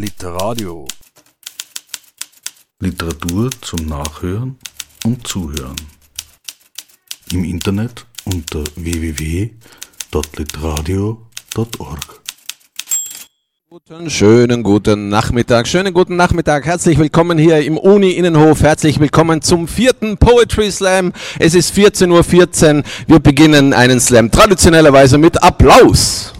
Literadio. Literatur zum Nachhören und Zuhören. Im Internet unter www.literadio.org. Guten, schönen guten Nachmittag, schönen guten Nachmittag. Herzlich willkommen hier im Uni Innenhof. Herzlich willkommen zum vierten Poetry Slam. Es ist 14.14 Uhr. Wir beginnen einen Slam traditionellerweise mit Applaus.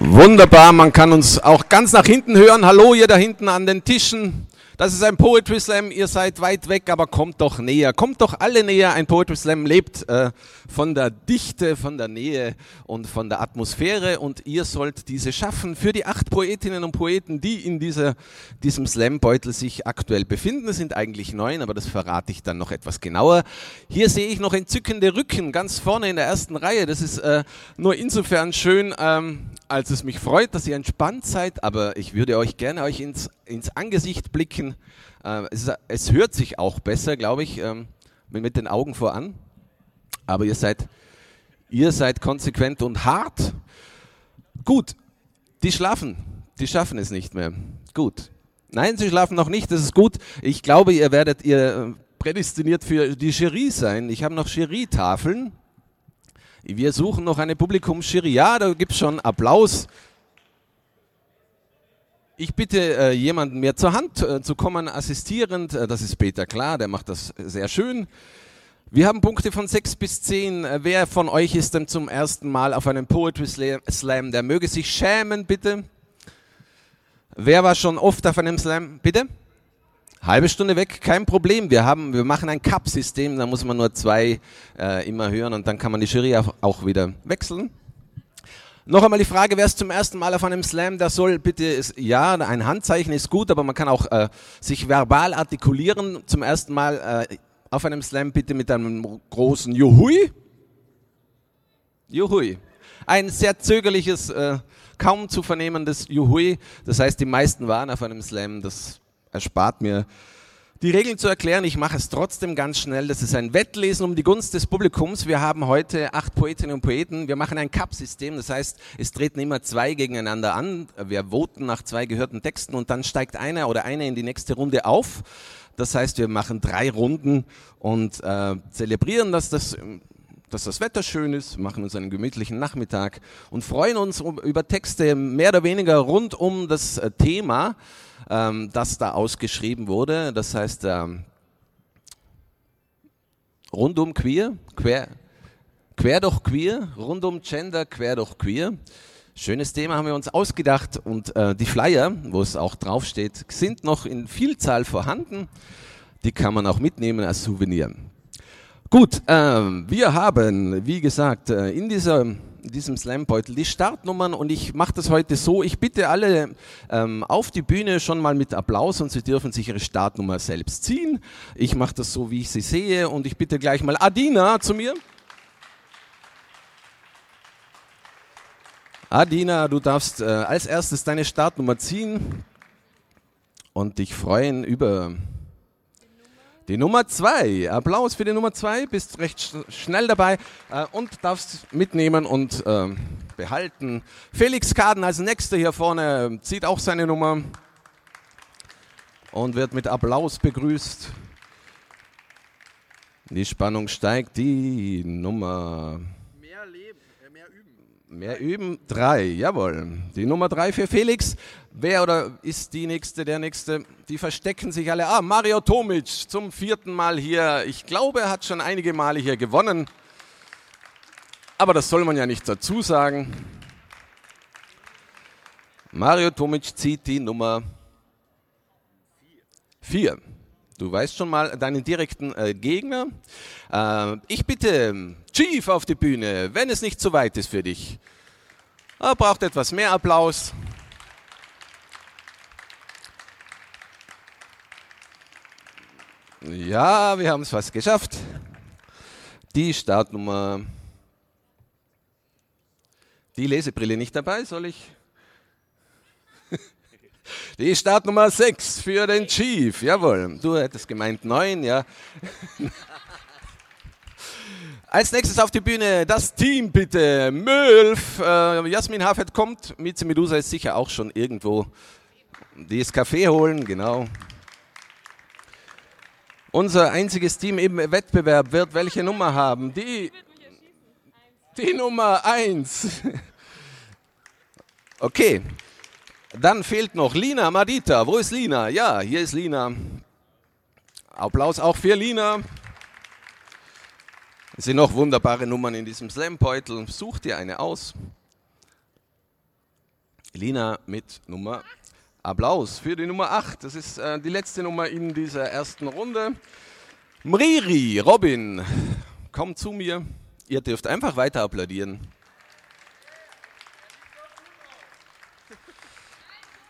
Wunderbar, man kann uns auch ganz nach hinten hören. Hallo, ihr da hinten an den Tischen. Das ist ein Poetry Slam, ihr seid weit weg, aber kommt doch näher. Kommt doch alle näher. Ein Poetry Slam lebt äh, von der Dichte, von der Nähe und von der Atmosphäre und ihr sollt diese schaffen für die acht Poetinnen und Poeten, die in dieser, diesem Slam-Beutel sich aktuell befinden. Es sind eigentlich neun, aber das verrate ich dann noch etwas genauer. Hier sehe ich noch entzückende Rücken ganz vorne in der ersten Reihe. Das ist äh, nur insofern schön, ähm, als es mich freut, dass ihr entspannt seid, aber ich würde euch gerne euch ins, ins Angesicht blicken. Äh, es, es, hört sich auch besser, glaube ich, ähm, mit den Augen voran. Aber ihr seid, ihr seid konsequent und hart. Gut, die schlafen, die schaffen es nicht mehr. Gut. Nein, sie schlafen noch nicht, das ist gut. Ich glaube, ihr werdet ihr äh, prädestiniert für die Jury sein. Ich habe noch Jury-Tafeln. Wir suchen noch eine Publikumsjury. Ja, da gibt es schon Applaus. Ich bitte äh, jemanden mir zur Hand äh, zu kommen, assistierend. Äh, das ist Peter Klar, der macht das sehr schön. Wir haben Punkte von 6 bis 10. Äh, wer von euch ist denn zum ersten Mal auf einem Poetry Slam? Der möge sich schämen, bitte. Wer war schon oft auf einem Slam? Bitte? Halbe Stunde weg, kein Problem. Wir, haben, wir machen ein Cup-System, da muss man nur zwei äh, immer hören und dann kann man die Jury auch, wieder wechseln. Noch einmal die Frage, wer ist zum ersten Mal auf einem Slam, der soll bitte, ist, ja, ein Handzeichen ist gut, aber man kann auch äh, sich verbal artikulieren. Zum ersten Mal äh, auf einem Slam bitte mit einem großen Juhui. Juhui. Ein sehr zögerliches, äh, kaum zu vernehmendes Juhui. Das heißt, die meisten waren auf einem Slam, das erspart mir die Regeln zu erklären. Ich mache es trotzdem ganz schnell. Das ist ein Wettlesen um die Gunst des Publikums. Wir haben heute acht Poetinnen und Poeten. Wir machen ein Cup-System. Das heißt, es treten immer zwei gegeneinander an. Wir voten nach zwei gehörten Texten und dann steigt einer oder eine in die nächste Runde auf. Das heißt, wir machen drei Runden und äh, zelebrieren, dass das dass das Wetter schön ist, machen uns einen gemütlichen Nachmittag und freuen uns über Texte mehr oder weniger rund um das äh, Thema ähm, das da ausgeschrieben wurde. Das heißt, ähm, rundum queer, quer, quer doch queer, rundum Gender, quer doch queer. Schönes Thema haben wir uns ausgedacht und äh, die Flyer, wo es auch draufsteht, sind noch in Vielzahl vorhanden. Die kann man auch mitnehmen als Souvenir. Gut, äh, wir haben, wie gesagt, äh, in dieser in diesem Slambeutel die Startnummern und ich mache das heute so, ich bitte alle ähm, auf die Bühne schon mal mit Applaus und sie dürfen sich ihre Startnummer selbst ziehen. Ich mache das so, wie ich sie sehe und ich bitte gleich mal Adina zu mir. Adina, du darfst äh, als erstes deine Startnummer ziehen und dich freuen über die Nummer zwei. Applaus für die Nummer zwei. Bist recht sch schnell dabei äh, und darfst mitnehmen und äh, behalten. Felix Kaden als nächster hier vorne ähm, zieht auch seine Nummer und wird mit Applaus begrüßt. Die Spannung steigt. Die Nummer Mehr üben, drei, jawohl. Die Nummer drei für Felix. Wer oder ist die nächste, der nächste? Die verstecken sich alle. Ah, Mario Tomic zum vierten Mal hier. Ich glaube, er hat schon einige Male hier gewonnen. Aber das soll man ja nicht dazu sagen. Mario Tomic zieht die Nummer vier. Du weißt schon mal deinen direkten äh, Gegner. Äh, ich bitte Chief auf die Bühne, wenn es nicht zu weit ist für dich. Er braucht etwas mehr Applaus. Ja, wir haben es fast geschafft. Die Startnummer. Die Lesebrille nicht dabei, soll ich? Die Startnummer 6 für den Chief. Jawohl. Du hättest gemeint 9, ja. Als nächstes auf die Bühne das Team bitte. Mülf, äh, Jasmin Hafet kommt, Mieze Medusa ist sicher auch schon irgendwo. Die ist Kaffee holen, genau. Unser einziges Team im Wettbewerb wird welche Nummer haben? Die, die Nummer 1. Okay, dann fehlt noch Lina Madita. Wo ist Lina? Ja, hier ist Lina. Applaus auch für Lina. Es sind noch wunderbare Nummern in diesem Slam-Beutel. Such dir eine aus. Lina mit Nummer. Applaus für die Nummer 8. Das ist äh, die letzte Nummer in dieser ersten Runde. Mriri, Robin, komm zu mir. Ihr dürft einfach weiter applaudieren.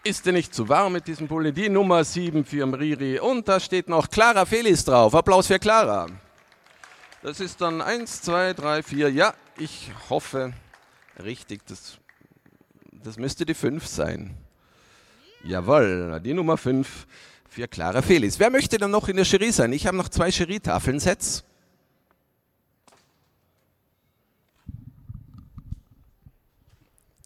Ist dir nicht zu warm mit diesem Pulli? Die Nummer 7 für Mriri. Und da steht noch Clara Felis drauf. Applaus für Clara. Das ist dann 1, 2, 3, 4. Ja, ich hoffe richtig. Das, das müsste die 5 sein. Jawohl, die Nummer 5 für Clara Felis. Wer möchte dann noch in der Jury sein? Ich habe noch zwei Jury-Tafeln-Sets.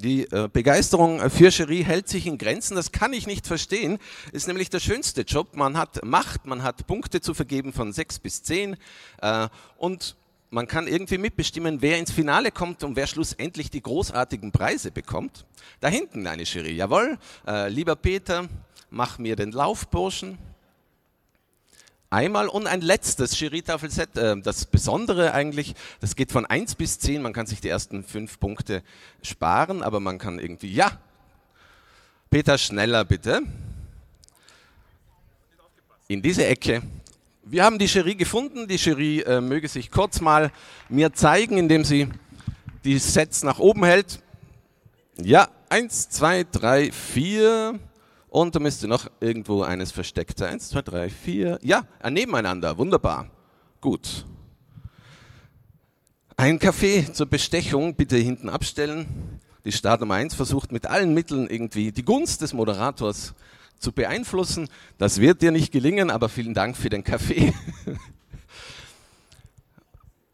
Die äh, Begeisterung für Jury hält sich in Grenzen, das kann ich nicht verstehen. Ist nämlich der schönste Job. Man hat Macht, man hat Punkte zu vergeben von sechs bis zehn äh, und man kann irgendwie mitbestimmen, wer ins Finale kommt und wer schlussendlich die großartigen Preise bekommt. Da hinten eine Jury, jawohl. Äh, lieber Peter, mach mir den Laufburschen. Einmal und ein letztes Jury-Tafelset. Äh, das Besondere eigentlich, das geht von 1 bis 10. Man kann sich die ersten fünf Punkte sparen, aber man kann irgendwie, ja. Peter, schneller bitte. In diese Ecke. Wir haben die Jury gefunden. Die Jury äh, möge sich kurz mal mir zeigen, indem sie die Sets nach oben hält. Ja, eins, zwei, drei, vier. Und da müsste noch irgendwo eines versteckt sein. Eins, zwei, drei, vier. Ja, nebeneinander. Wunderbar. Gut. Ein Kaffee zur Bestechung bitte hinten abstellen. Die Startnummer 1 versucht mit allen Mitteln irgendwie die Gunst des Moderators zu beeinflussen. Das wird dir nicht gelingen, aber vielen Dank für den Kaffee.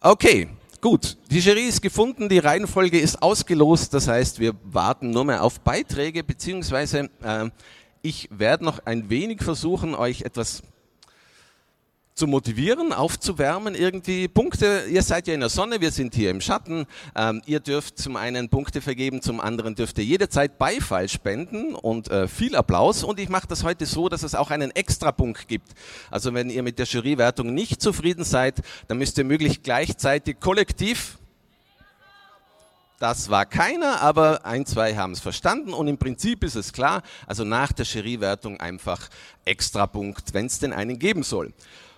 okay, gut. Die Jury ist gefunden, die Reihenfolge ist ausgelost. Das heißt, wir warten nur mehr auf Beiträge, beziehungsweise äh, ich werde noch ein wenig versuchen, euch etwas zu motivieren, aufzuwärmen, irgendwie Punkte. Ihr seid ja in der Sonne, wir sind hier im Schatten. Ähm, ihr dürft zum einen Punkte vergeben, zum anderen dürft ihr jederzeit Beifall spenden und äh, viel Applaus. Und ich mache das heute so, dass es auch einen Extrapunkt gibt. Also wenn ihr mit der Jurywertung nicht zufrieden seid, dann müsst ihr möglichst gleichzeitig kollektiv das war keiner, aber ein, zwei haben es verstanden und im Prinzip ist es klar, also nach der Jurywertung einfach Extrapunkt, wenn es denn einen geben soll.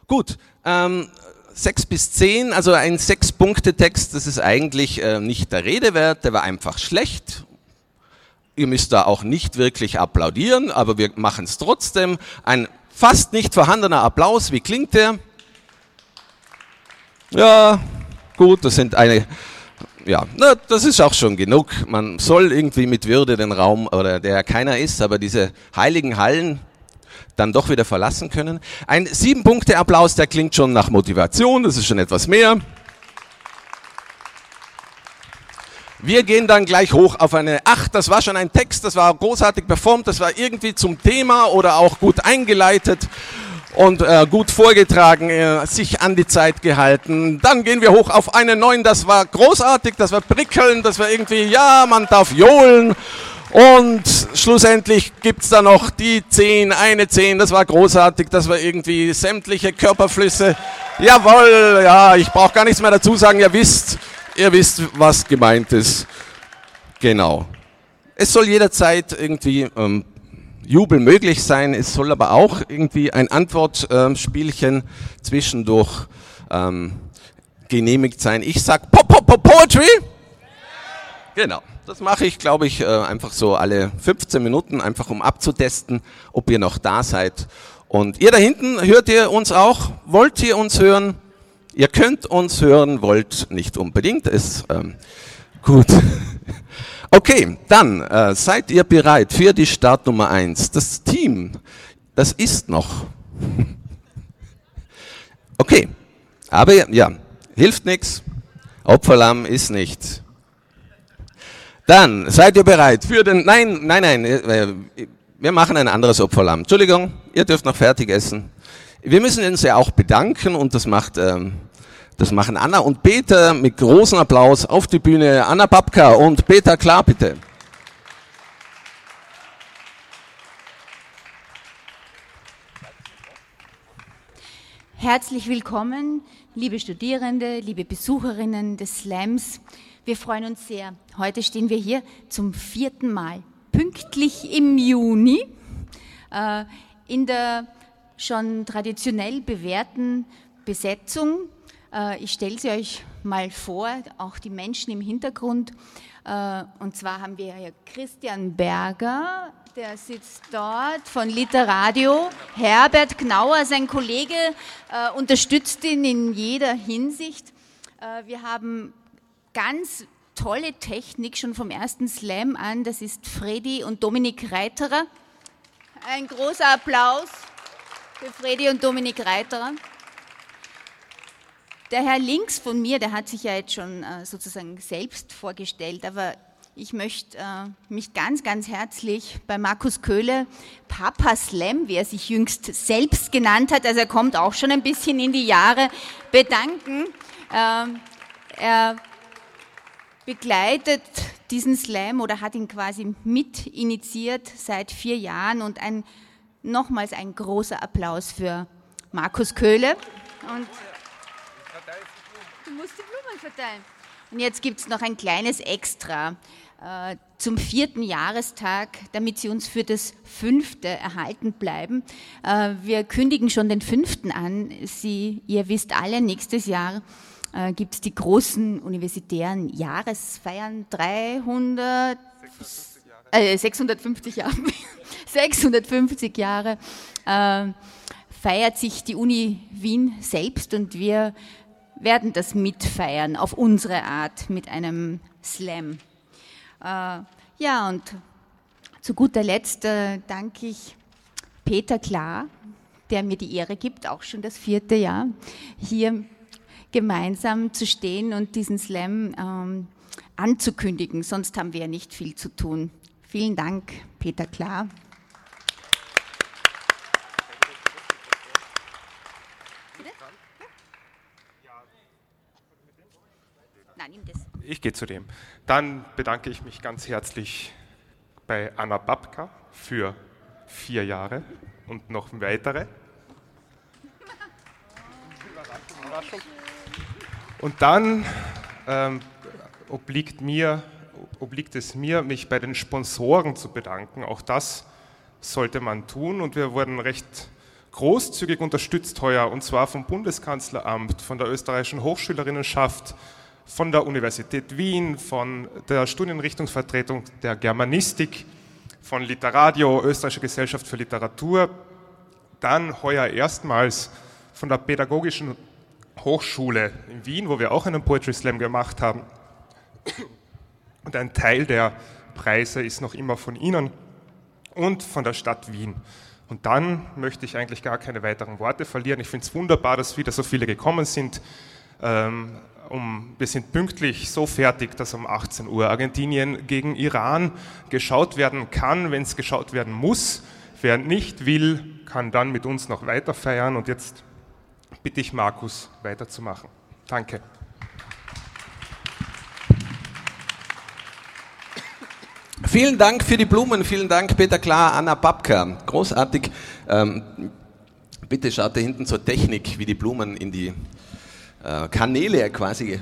Gut, ähm, sechs bis zehn, also ein Sechs-Punkte-Text, das ist eigentlich äh, nicht der Rede wert, der war einfach schlecht. Ihr müsst da auch nicht wirklich applaudieren, aber wir machen es trotzdem. Ein fast nicht vorhandener Applaus, wie klingt der? Ja, gut, das sind eine ja, na, das ist auch schon genug. Man soll irgendwie mit Würde den Raum, oder der keiner ist, aber diese heiligen Hallen dann doch wieder verlassen können. Ein Sieben-Punkte-Applaus, der klingt schon nach Motivation, das ist schon etwas mehr. Wir gehen dann gleich hoch auf eine Acht. Das war schon ein Text, das war großartig performt, das war irgendwie zum Thema oder auch gut eingeleitet und äh, gut vorgetragen, äh, sich an die Zeit gehalten. Dann gehen wir hoch auf eine neun. Das war großartig, das war prickeln, das war irgendwie, ja, man darf johlen. Und schlussendlich gibt's da noch die zehn, eine zehn. Das war großartig, das war irgendwie sämtliche Körperflüsse. Jawohl, ja, ich brauche gar nichts mehr dazu sagen. Ihr wisst, ihr wisst, was gemeint ist. Genau. Es soll jederzeit irgendwie ähm, Jubel möglich sein. Es soll aber auch irgendwie ein Antwortspielchen zwischendurch ähm, genehmigt sein. Ich sag Pop, Pop, Pop, Poetry. Genau. Das mache ich, glaube ich, äh, einfach so alle 15 Minuten, einfach um abzutesten, ob ihr noch da seid. Und ihr da hinten, hört ihr uns auch? Wollt ihr uns hören? Ihr könnt uns hören, wollt nicht unbedingt. Ist ähm, gut. Okay, dann äh, seid ihr bereit für die Startnummer eins. Das Team, das ist noch. Okay, aber ja, hilft nichts. Opferlamm ist nicht. Dann, seid ihr bereit für den, nein, nein, nein, äh, wir machen ein anderes Opferlamm. Entschuldigung, ihr dürft noch fertig essen. Wir müssen uns ja auch bedanken und das macht, ähm, das machen Anna und Peter mit großem Applaus auf die Bühne. Anna Babka und Peter Klar, bitte. Herzlich willkommen, liebe Studierende, liebe Besucherinnen des Slams. Wir freuen uns sehr. Heute stehen wir hier zum vierten Mal, pünktlich im Juni, äh, in der schon traditionell bewährten Besetzung. Äh, ich stelle sie euch mal vor, auch die Menschen im Hintergrund. Äh, und zwar haben wir hier Christian Berger, der sitzt dort von Literadio. Herbert Gnauer, sein Kollege, äh, unterstützt ihn in jeder Hinsicht. Wir haben ganz tolle Technik schon vom ersten Slam an. Das ist Freddy und Dominik Reiterer. Ein großer Applaus für Freddy und Dominik Reiterer. Der Herr links von mir, der hat sich ja jetzt schon äh, sozusagen selbst vorgestellt, aber ich möchte äh, mich ganz, ganz herzlich bei Markus Köhle, Papa Slam, wie er sich jüngst selbst genannt hat, also er kommt auch schon ein bisschen in die Jahre, bedanken. Ähm, er begleitet diesen Slam oder hat ihn quasi mit initiiert seit vier Jahren und ein, nochmals ein großer Applaus für Markus Köhle. Und musst die Blumen verteilen. Und jetzt gibt es noch ein kleines Extra äh, zum vierten Jahrestag, damit Sie uns für das fünfte erhalten bleiben. Äh, wir kündigen schon den fünften an. Sie, ihr wisst alle, nächstes Jahr äh, gibt es die großen universitären Jahresfeiern 300 äh, 650 Jahre 650 Jahre äh, feiert sich die Uni Wien selbst und wir werden das mitfeiern auf unsere Art mit einem Slam. Äh, ja, und zu guter Letzt äh, danke ich Peter Klar, der mir die Ehre gibt, auch schon das vierte Jahr, hier gemeinsam zu stehen und diesen Slam ähm, anzukündigen. Sonst haben wir ja nicht viel zu tun. Vielen Dank, Peter Klar. Nimm das. Ich gehe zu dem. Dann bedanke ich mich ganz herzlich bei Anna Babka für vier Jahre und noch weitere. Und dann ähm, obliegt, mir, obliegt es mir, mich bei den Sponsoren zu bedanken. Auch das sollte man tun und wir wurden recht großzügig unterstützt heuer und zwar vom Bundeskanzleramt, von der österreichischen Hochschülerinnenschaft, von der Universität Wien, von der Studienrichtungsvertretung der Germanistik, von Literadio, Österreichische Gesellschaft für Literatur, dann heuer erstmals von der Pädagogischen Hochschule in Wien, wo wir auch einen Poetry Slam gemacht haben. Und ein Teil der Preise ist noch immer von Ihnen und von der Stadt Wien. Und dann möchte ich eigentlich gar keine weiteren Worte verlieren. Ich finde es wunderbar, dass wieder so viele gekommen sind. Ähm, um, wir sind pünktlich so fertig, dass um 18 Uhr Argentinien gegen Iran geschaut werden kann, wenn es geschaut werden muss. Wer nicht will, kann dann mit uns noch weiter feiern. Und jetzt bitte ich Markus weiterzumachen. Danke. Vielen Dank für die Blumen, vielen Dank Peter Klar, Anna Babka. Großartig. Ähm, bitte schaut da hinten zur Technik, wie die Blumen in die Kanäle quasi.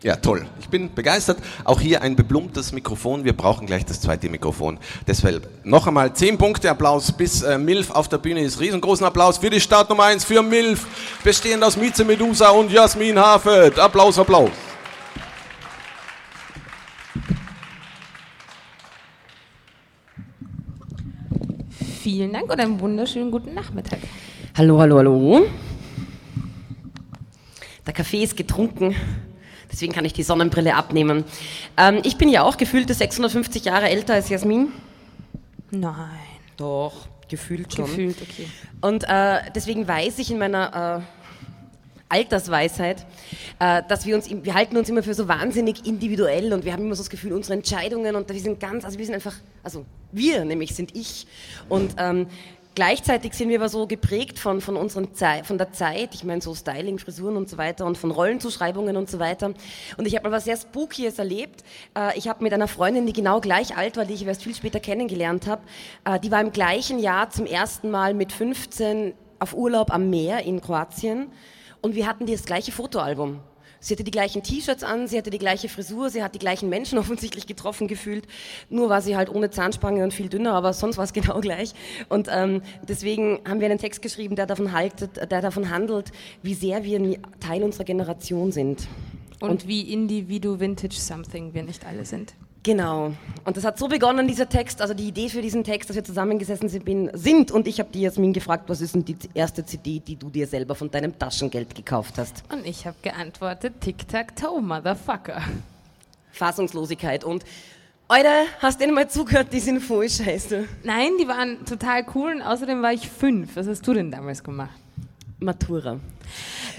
Ja, toll. Ich bin begeistert. Auch hier ein beblumtes Mikrofon. Wir brauchen gleich das zweite Mikrofon. Deshalb noch einmal 10 Punkte Applaus bis äh, MILF auf der Bühne ist. Riesengroßen Applaus für die Startnummer 1 für MILF, bestehend aus Mieze Medusa und Jasmin Hafet. Applaus, Applaus. Vielen Dank und einen wunderschönen guten Nachmittag. Hallo, hallo, hallo. Der Kaffee ist getrunken, deswegen kann ich die Sonnenbrille abnehmen. Ähm, ich bin ja auch gefühlte 650 Jahre älter als Jasmin. Nein. Doch, gefühlt schon. Gefühlt, okay. Und äh, deswegen weiß ich in meiner Altersweisheit, äh, dass wir uns, wir halten uns immer für so wahnsinnig individuell und wir haben immer so das Gefühl, unsere Entscheidungen und wir sind ganz, also wir sind einfach, also wir nämlich sind ich und ähm, Gleichzeitig sind wir aber so geprägt von, von, unseren Zei von der Zeit, ich meine so Styling, Frisuren und so weiter und von Rollenzuschreibungen und so weiter. Und ich habe mal was sehr Spookyes erlebt. Äh, ich habe mit einer Freundin, die genau gleich alt war, die ich erst viel später kennengelernt habe, äh, die war im gleichen Jahr zum ersten Mal mit 15 auf Urlaub am Meer in Kroatien und wir hatten das gleiche Fotoalbum. Sie hatte die gleichen T-Shirts an, sie hatte die gleiche Frisur, sie hat die gleichen Menschen offensichtlich getroffen gefühlt. Nur war sie halt ohne Zahnspange und viel dünner, aber sonst war es genau gleich. Und ähm, deswegen haben wir einen Text geschrieben, der davon, haltet, der davon handelt, wie sehr wir Teil unserer Generation sind. Und, wie Individu Vintage Something wir nicht alle sind. Genau. Und das hat so begonnen, dieser Text, also die Idee für diesen Text, dass wir zusammengesessen sind. Und ich habe die Jasmin gefragt, was ist denn die erste CD, die du dir selber von deinem Taschengeld gekauft hast? Und ich habe geantwortet, Tic-Tac-Toe, Motherfucker. Fassungslosigkeit. Und, Alter, hast denen mal zugehört, die sind voll scheiße. Nein, die waren total cool und außerdem war ich fünf. Was hast du denn damals gemacht? Matura.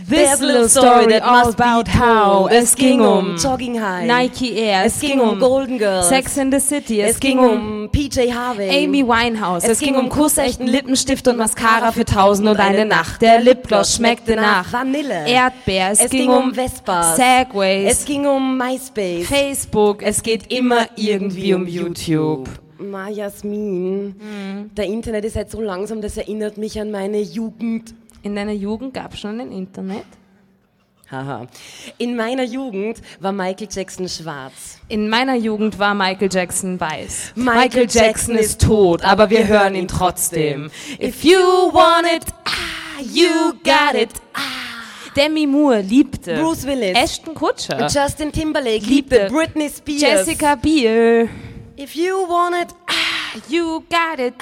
This little story all about how es ging um Jogging High. Nike Air, Es ging um Golden Girls. Sex in the City, es, Es ging um PJ Harvey. Amy Winehouse, es, Es ging um kussechten Lippenstift und Mascara für tausend und eine Nacht. Der Lipgloss schmeckte nach Vanille. Erdbeer, es, Es ging ging um Vespas. Segways, Es ging um MySpace. Facebook, es geht immer irgendwie um YouTube. Ma, Jasmin, der Internet ist halt so langsam, das erinnert mich an meine Jugend. In deiner Jugend gab es schon ein Internet? Haha. In meiner Jugend war Michael Jackson schwarz. In meiner Jugend war Michael Jackson weiß. Michael Jackson ist tot, aber wir hören ihn trotzdem. If you want it, ah, you got it. Ah. Demi Moore liebte. Bruce Willis. Ashton Kutcher. Justin Timberlake Liebte. liebte Britney Spears. Jessica Biel. If you want it, ah, You got it.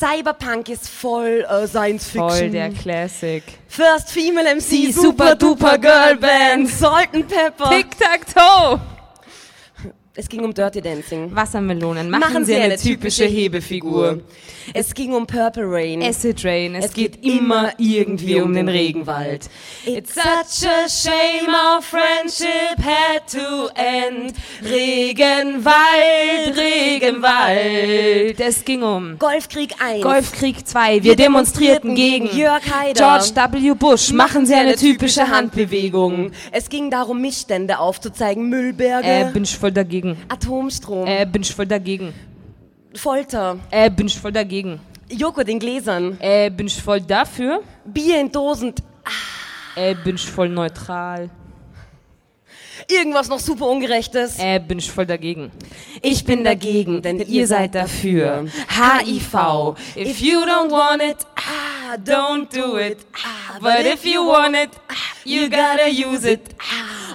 Cyberpunk ist voll äh, Science Fiction. Voll der Classic. First Female MC, Die Super Duper Girl Band. Salt and Pepper. Tic-Tac-Toe. Es ging um Dirty Dancing. Wassermelonen. Machen, Sie eine, typische Hebefigur. Es ging um Purple Rain. Acid Rain. Es, Es geht, geht immer irgendwie um den Regenwald. It's such a shame our friendship had to end. Regenwald, Regenwald. Es ging um Golfkrieg 1. Golfkrieg 2. Wir demonstrierten gegen Jörg Haider. George W. Bush. Machen Sie eine typische Handbewegung. Es ging darum, Missstände aufzuzeigen. Müllberge, Äh, bin ich voll dagegen. Atomstrom, Äh, bin ich voll dagegen. Folter, Äh, bin ich voll dagegen. Joghurt in Gläsern, Äh, bin ich voll dafür. Bier in Dosen, Äh, bin ich voll neutral. irgendwas noch super Ungerechtes. Äh, bin ich voll dagegen. Ich bin dagegen, denn ihr seid dafür. HIV. If you don't want it, ah, don't do it. Ah, but if you want it, ah, you gotta use it.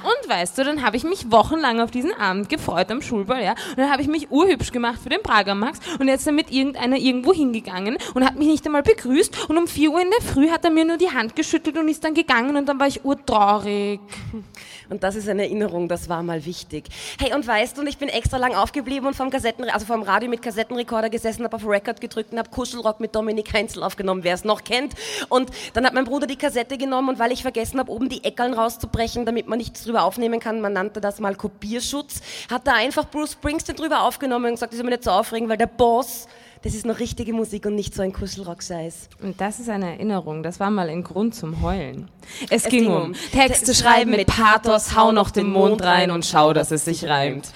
Und weißt du, dann habe ich mich wochenlang auf diesen Abend gefreut am Schulball, ja. Und dann habe ich mich urhübsch gemacht für den Prager Max und jetzt damit irgendeiner irgendwo hingegangen und hat mich nicht einmal begrüßt und um 4 Uhr in der Früh hat er mir nur die Hand geschüttelt und ist dann gegangen und dann war ich urtraurig. Und das ist eine Erinnerung, das war mal wichtig. Hey, und weißt du, ich bin extra lang aufgeblieben und vom Kassetten, also vom Radio mit Kassettenrekorder gesessen, habe auf Record gedrückt und habe Kuschelrock mit Dominik Heinzel aufgenommen, wer es noch kennt. Und dann hat mein Bruder die Kassette genommen und weil ich vergessen habe, oben die Eckeln rauszubrechen, damit man nichts drüber aufnehmen kann, man nannte das mal Kopierschutz, hat da einfach Bruce Springsteen drüber aufgenommen und gesagt, ich soll mich nicht so aufregen, weil der Boss, das ist noch richtige Musik und nicht so ein Kuschelrock-Scheiß. Und das ist eine Erinnerung, das war mal ein Grund zum Heulen. Es, Es ging ging um Texte schreiben mit mit Pathos, hau noch den Mond rein und schau, dass es sich reimt.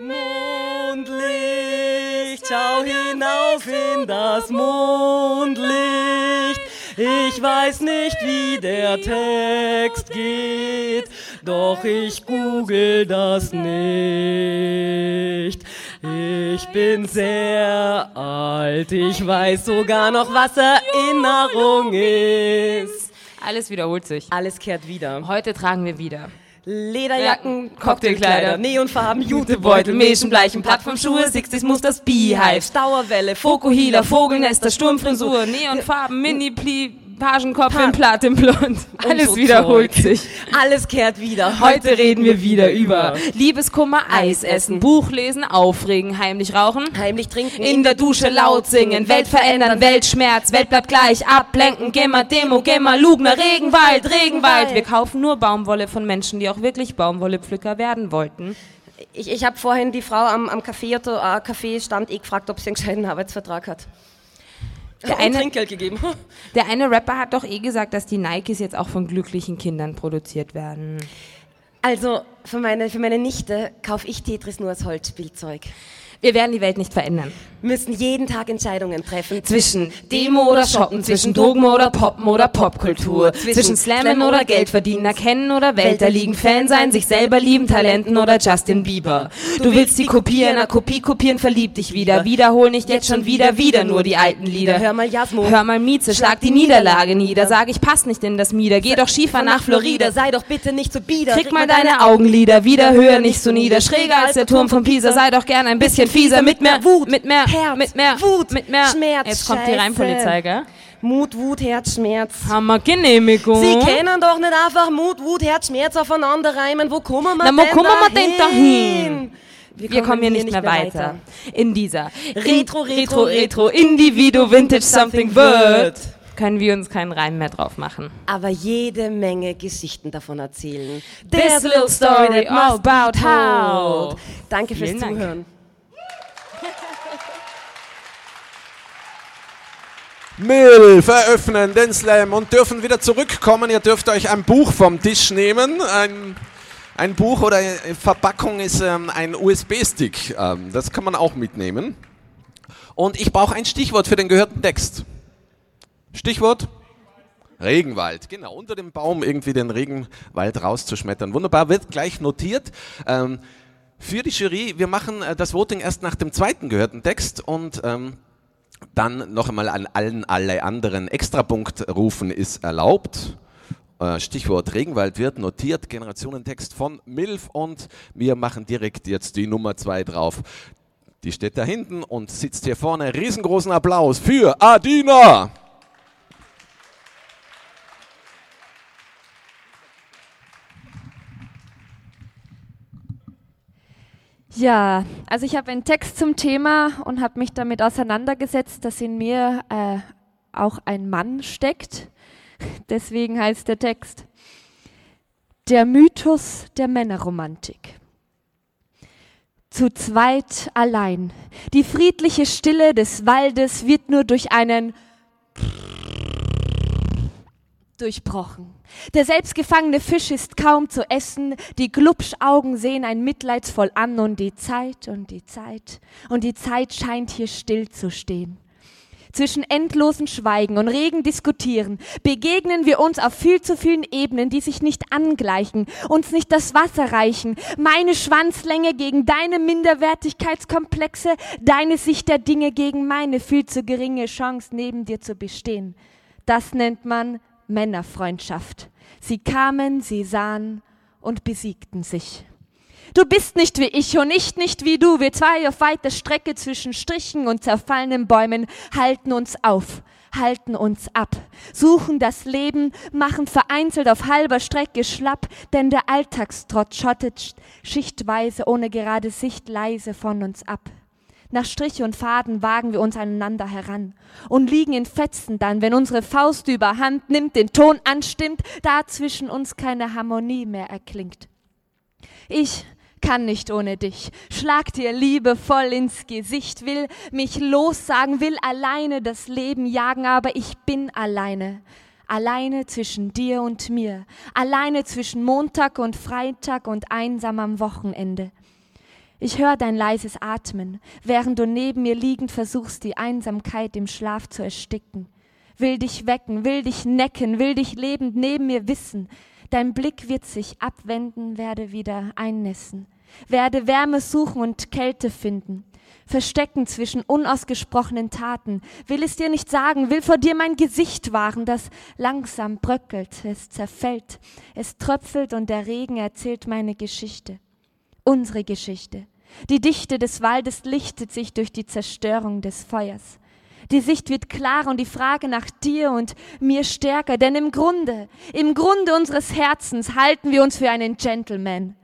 Mondlicht, schau hinauf in das Mondlicht. Ich weiß nicht, wie der Text geht, doch ich google das nicht. Ich bin sehr alt, ich weiß sogar noch, was Erinnerung ist. Alles wiederholt sich. Alles kehrt wieder. Heute tragen wir wieder. Lederjacken, Ja, Cocktailkleider, Neonfarben, Jutebeutel, Mäschenbleichen, Plattformschuhe, 60s Musters, Beehive, Dauerwelle, Fokuhila, Vogelnester, Sturmfrisur, Neonfarben, Mini-Pli, Pagenkopf in Platinblond. Alles so wiederholt Zeug. sich. Alles kehrt wieder. Heute reden wir wieder über Liebeskummer, Eis essen, Buch lesen, aufregen, heimlich rauchen. Heimlich trinken. In der Dusche laut singen, Welt verändern, Weltschmerz, Welt bleibt gleich, ablenken, geh mal Demo, geh mal Lugner, Regenwald, Regenwald. Wir kaufen nur Baumwolle von Menschen, die auch wirklich Baumwollepflücker werden wollten. Ich, ich habe vorhin die Frau am, am Café, äh, Café stand eh gefragt, ob sie einen gescheiten Arbeitsvertrag hat. Der eine- Trinkgeld gegeben. Der eine Rapper hat doch eh gesagt, dass die Nikes jetzt auch von glücklichen Kindern produziert werden. Also für meine, für meine Nichte kaufe ich Tetris nur als Holzspielzeug. Wir werden die Welt nicht verändern. Müssen jeden Tag Entscheidungen treffen. Zwischen Demo oder Shoppen, zwischen Dogma oder Poppen oder Popkultur, zwischen Slammen oder Geld verdienen, erkennen oder Wälder liegen, Fan sein, sich selber lieben, Talenten oder Justin Bieber. Du willst die Kopie einer Kopie kopieren, verlieb dich wieder, wiederhol nicht jetzt schon wieder, wieder nur die alten Lieder. Hör mal Jasmo. Hör mal Mieze, schlag die Niederlage nieder, sag ich pass nicht in das Mieder, geh doch Schiefer nach Florida, sei doch bitte nicht so bieder. Krieg mal deine Augenlider wieder höher, nicht so nieder. Schräger als der Turm von Pisa, sei doch gern ein bisschen fieser. Mit mehr Wut, mit mehr, Herz, mit mehr, Wut, mit mehr. Schmerz, Jetzt kommt die. Reimpolizei, gell? Mut, Wut, Herz, Schmerz. Hammer Genehmigung. Sie können doch nicht einfach Mut, Wut, Herz, Schmerz aufeinander reimen. Wo kommen wir Na, wo denn kommen wir denn dahin? Wir kommen hier nicht mehr weiter. In dieser Retro, Retro, Retro, Retro, Individu, Vintage, Something Wird, können wir uns keinen Reim mehr drauf machen. Aber jede Menge Geschichten davon erzählen. This little story all about how. Danke fürs Vielen Dank. Zuhören. Milf eröffnen den Slam und dürfen wieder zurückkommen. Ihr dürft euch ein Buch vom Tisch nehmen. Ein, ein Buch oder Verpackung ist ähm, ein USB-Stick. Ähm, das kann man auch mitnehmen. Und ich brauche ein Stichwort für den gehörten Text. Stichwort? Regenwald, genau, unter dem Baum irgendwie den Regenwald rauszuschmettern. Wunderbar, wird gleich notiert. Ähm, für die Jury, wir machen äh, das Voting erst nach dem zweiten gehörten Text und ähm, dann noch einmal an allen alle anderen Extrapunkt rufen ist erlaubt. Äh, Stichwort Regenwald wird notiert, Generationentext von Milf und wir machen direkt jetzt die Nummer zwei drauf. Die steht da hinten und sitzt hier vorne. Riesengroßen Applaus für Adina. Ja, also ich habe einen Text zum Thema und habe mich damit auseinandergesetzt, dass in mir äh, auch ein Mann steckt. Deswegen heißt der Text Der Mythos der Männerromantik. Zu zweit allein. Die friedliche Stille des Waldes wird nur durch einen durchbrochen. Der selbstgefangene Fisch ist kaum zu essen, die Glubschaugen sehen ein mitleidsvoll an und die Zeit und die Zeit und die Zeit scheint hier still zu stehen. Zwischen endlosen Schweigen und regen Diskutieren begegnen wir uns auf viel zu vielen Ebenen, die sich nicht angleichen, uns nicht das Wasser reichen, meine Schwanzlänge gegen deine Minderwertigkeitskomplexe, deine Sicht der Dinge gegen meine viel zu geringe Chance neben dir zu bestehen. Das nennt man Männerfreundschaft. Sie kamen, sie sahen und besiegten sich. Du bist nicht wie ich und ich nicht wie du. Wir zwei auf weiter Strecke zwischen Strichen und zerfallenen Bäumen halten uns auf, halten uns ab, suchen das Leben, machen vereinzelt auf halber Strecke schlapp, denn der Alltagstrott schottet sch- schichtweise ohne gerade Sicht leise von uns ab. Nach Strich und Faden wagen wir uns aneinander heran und liegen in Fetzen dann, wenn unsere Faust überhand nimmt, den Ton anstimmt, da zwischen uns keine Harmonie mehr erklingt. Ich kann nicht ohne dich, schlag dir liebevoll ins Gesicht, will mich lossagen, will alleine das Leben jagen, aber ich bin alleine. Alleine zwischen dir und mir, alleine zwischen Montag und Freitag und einsam am Wochenende. Ich höre dein leises Atmen, während du neben mir liegend versuchst, die Einsamkeit im Schlaf zu ersticken. Will dich wecken, will dich necken, will dich lebend neben mir wissen. Dein Blick wird sich abwenden, werde wieder einnässen, werde Wärme suchen und Kälte finden. Verstecken zwischen unausgesprochenen Taten, will es dir nicht sagen, will vor dir mein Gesicht wahren, das langsam bröckelt, es zerfällt, es tröpfelt und der Regen erzählt meine Geschichte unsere Geschichte. Die Dichte des Waldes lichtet sich durch die Zerstörung des Feuers. Die Sicht wird klarer und die Frage nach dir und mir stärker, denn im Grunde, im Grunde unseres Herzens halten wir uns für einen Gentleman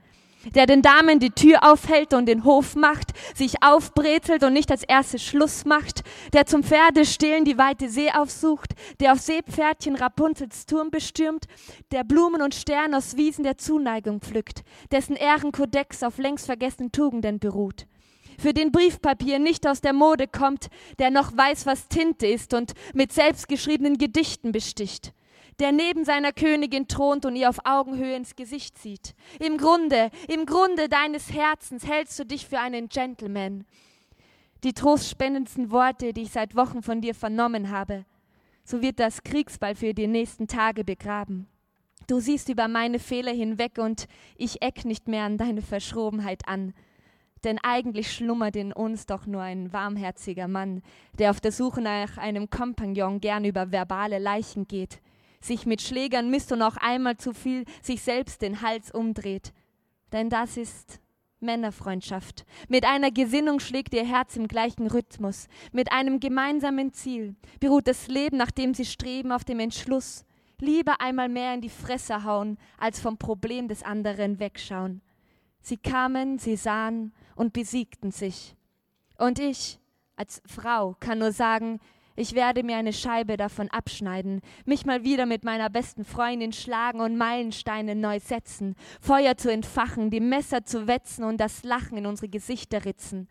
der den Damen die Tür aufhält und den Hof macht, sich aufbrezelt und nicht als erstes Schluss macht, der zum Pferdestillen die weite See aufsucht, der auf Seepferdchen Rapunzels Turm bestürmt, der Blumen und Sterne aus Wiesen der Zuneigung pflückt, dessen Ehrenkodex auf längst vergessenen Tugenden beruht. Für den Briefpapier nicht aus der Mode kommt, der noch weiß, was Tinte ist und mit selbstgeschriebenen Gedichten besticht, der neben seiner Königin thront und ihr auf Augenhöhe ins Gesicht sieht. Im Grunde, im Grunde deines Herzens hältst du dich für einen Gentleman. Die trostspendendsten Worte, die ich seit Wochen von dir vernommen habe, so wird das Kriegsball für die nächsten Tage begraben. Du siehst über meine Fehler hinweg und ich eck nicht mehr an deine Verschrobenheit an. Denn eigentlich schlummert in uns doch nur ein warmherziger Mann, der auf der Suche nach einem Kompagnon gern über verbale Leichen geht sich mit Schlägern misst und auch einmal zu viel sich selbst den Hals umdreht. Denn das ist Männerfreundschaft. Mit einer Gesinnung schlägt ihr Herz im gleichen Rhythmus. Mit einem gemeinsamen Ziel beruht das Leben, nach dem sie streben, auf dem Entschluss. Lieber einmal mehr in die Fresse hauen, als vom Problem des anderen wegschauen. Sie kamen, sie sahen und besiegten sich. Und ich, als Frau, kann nur sagen, ich werde mir eine Scheibe davon abschneiden, mich mal wieder mit meiner besten Freundin schlagen und Meilensteine neu setzen, Feuer zu entfachen, die Messer zu wetzen und das Lachen in unsere Gesichter ritzen.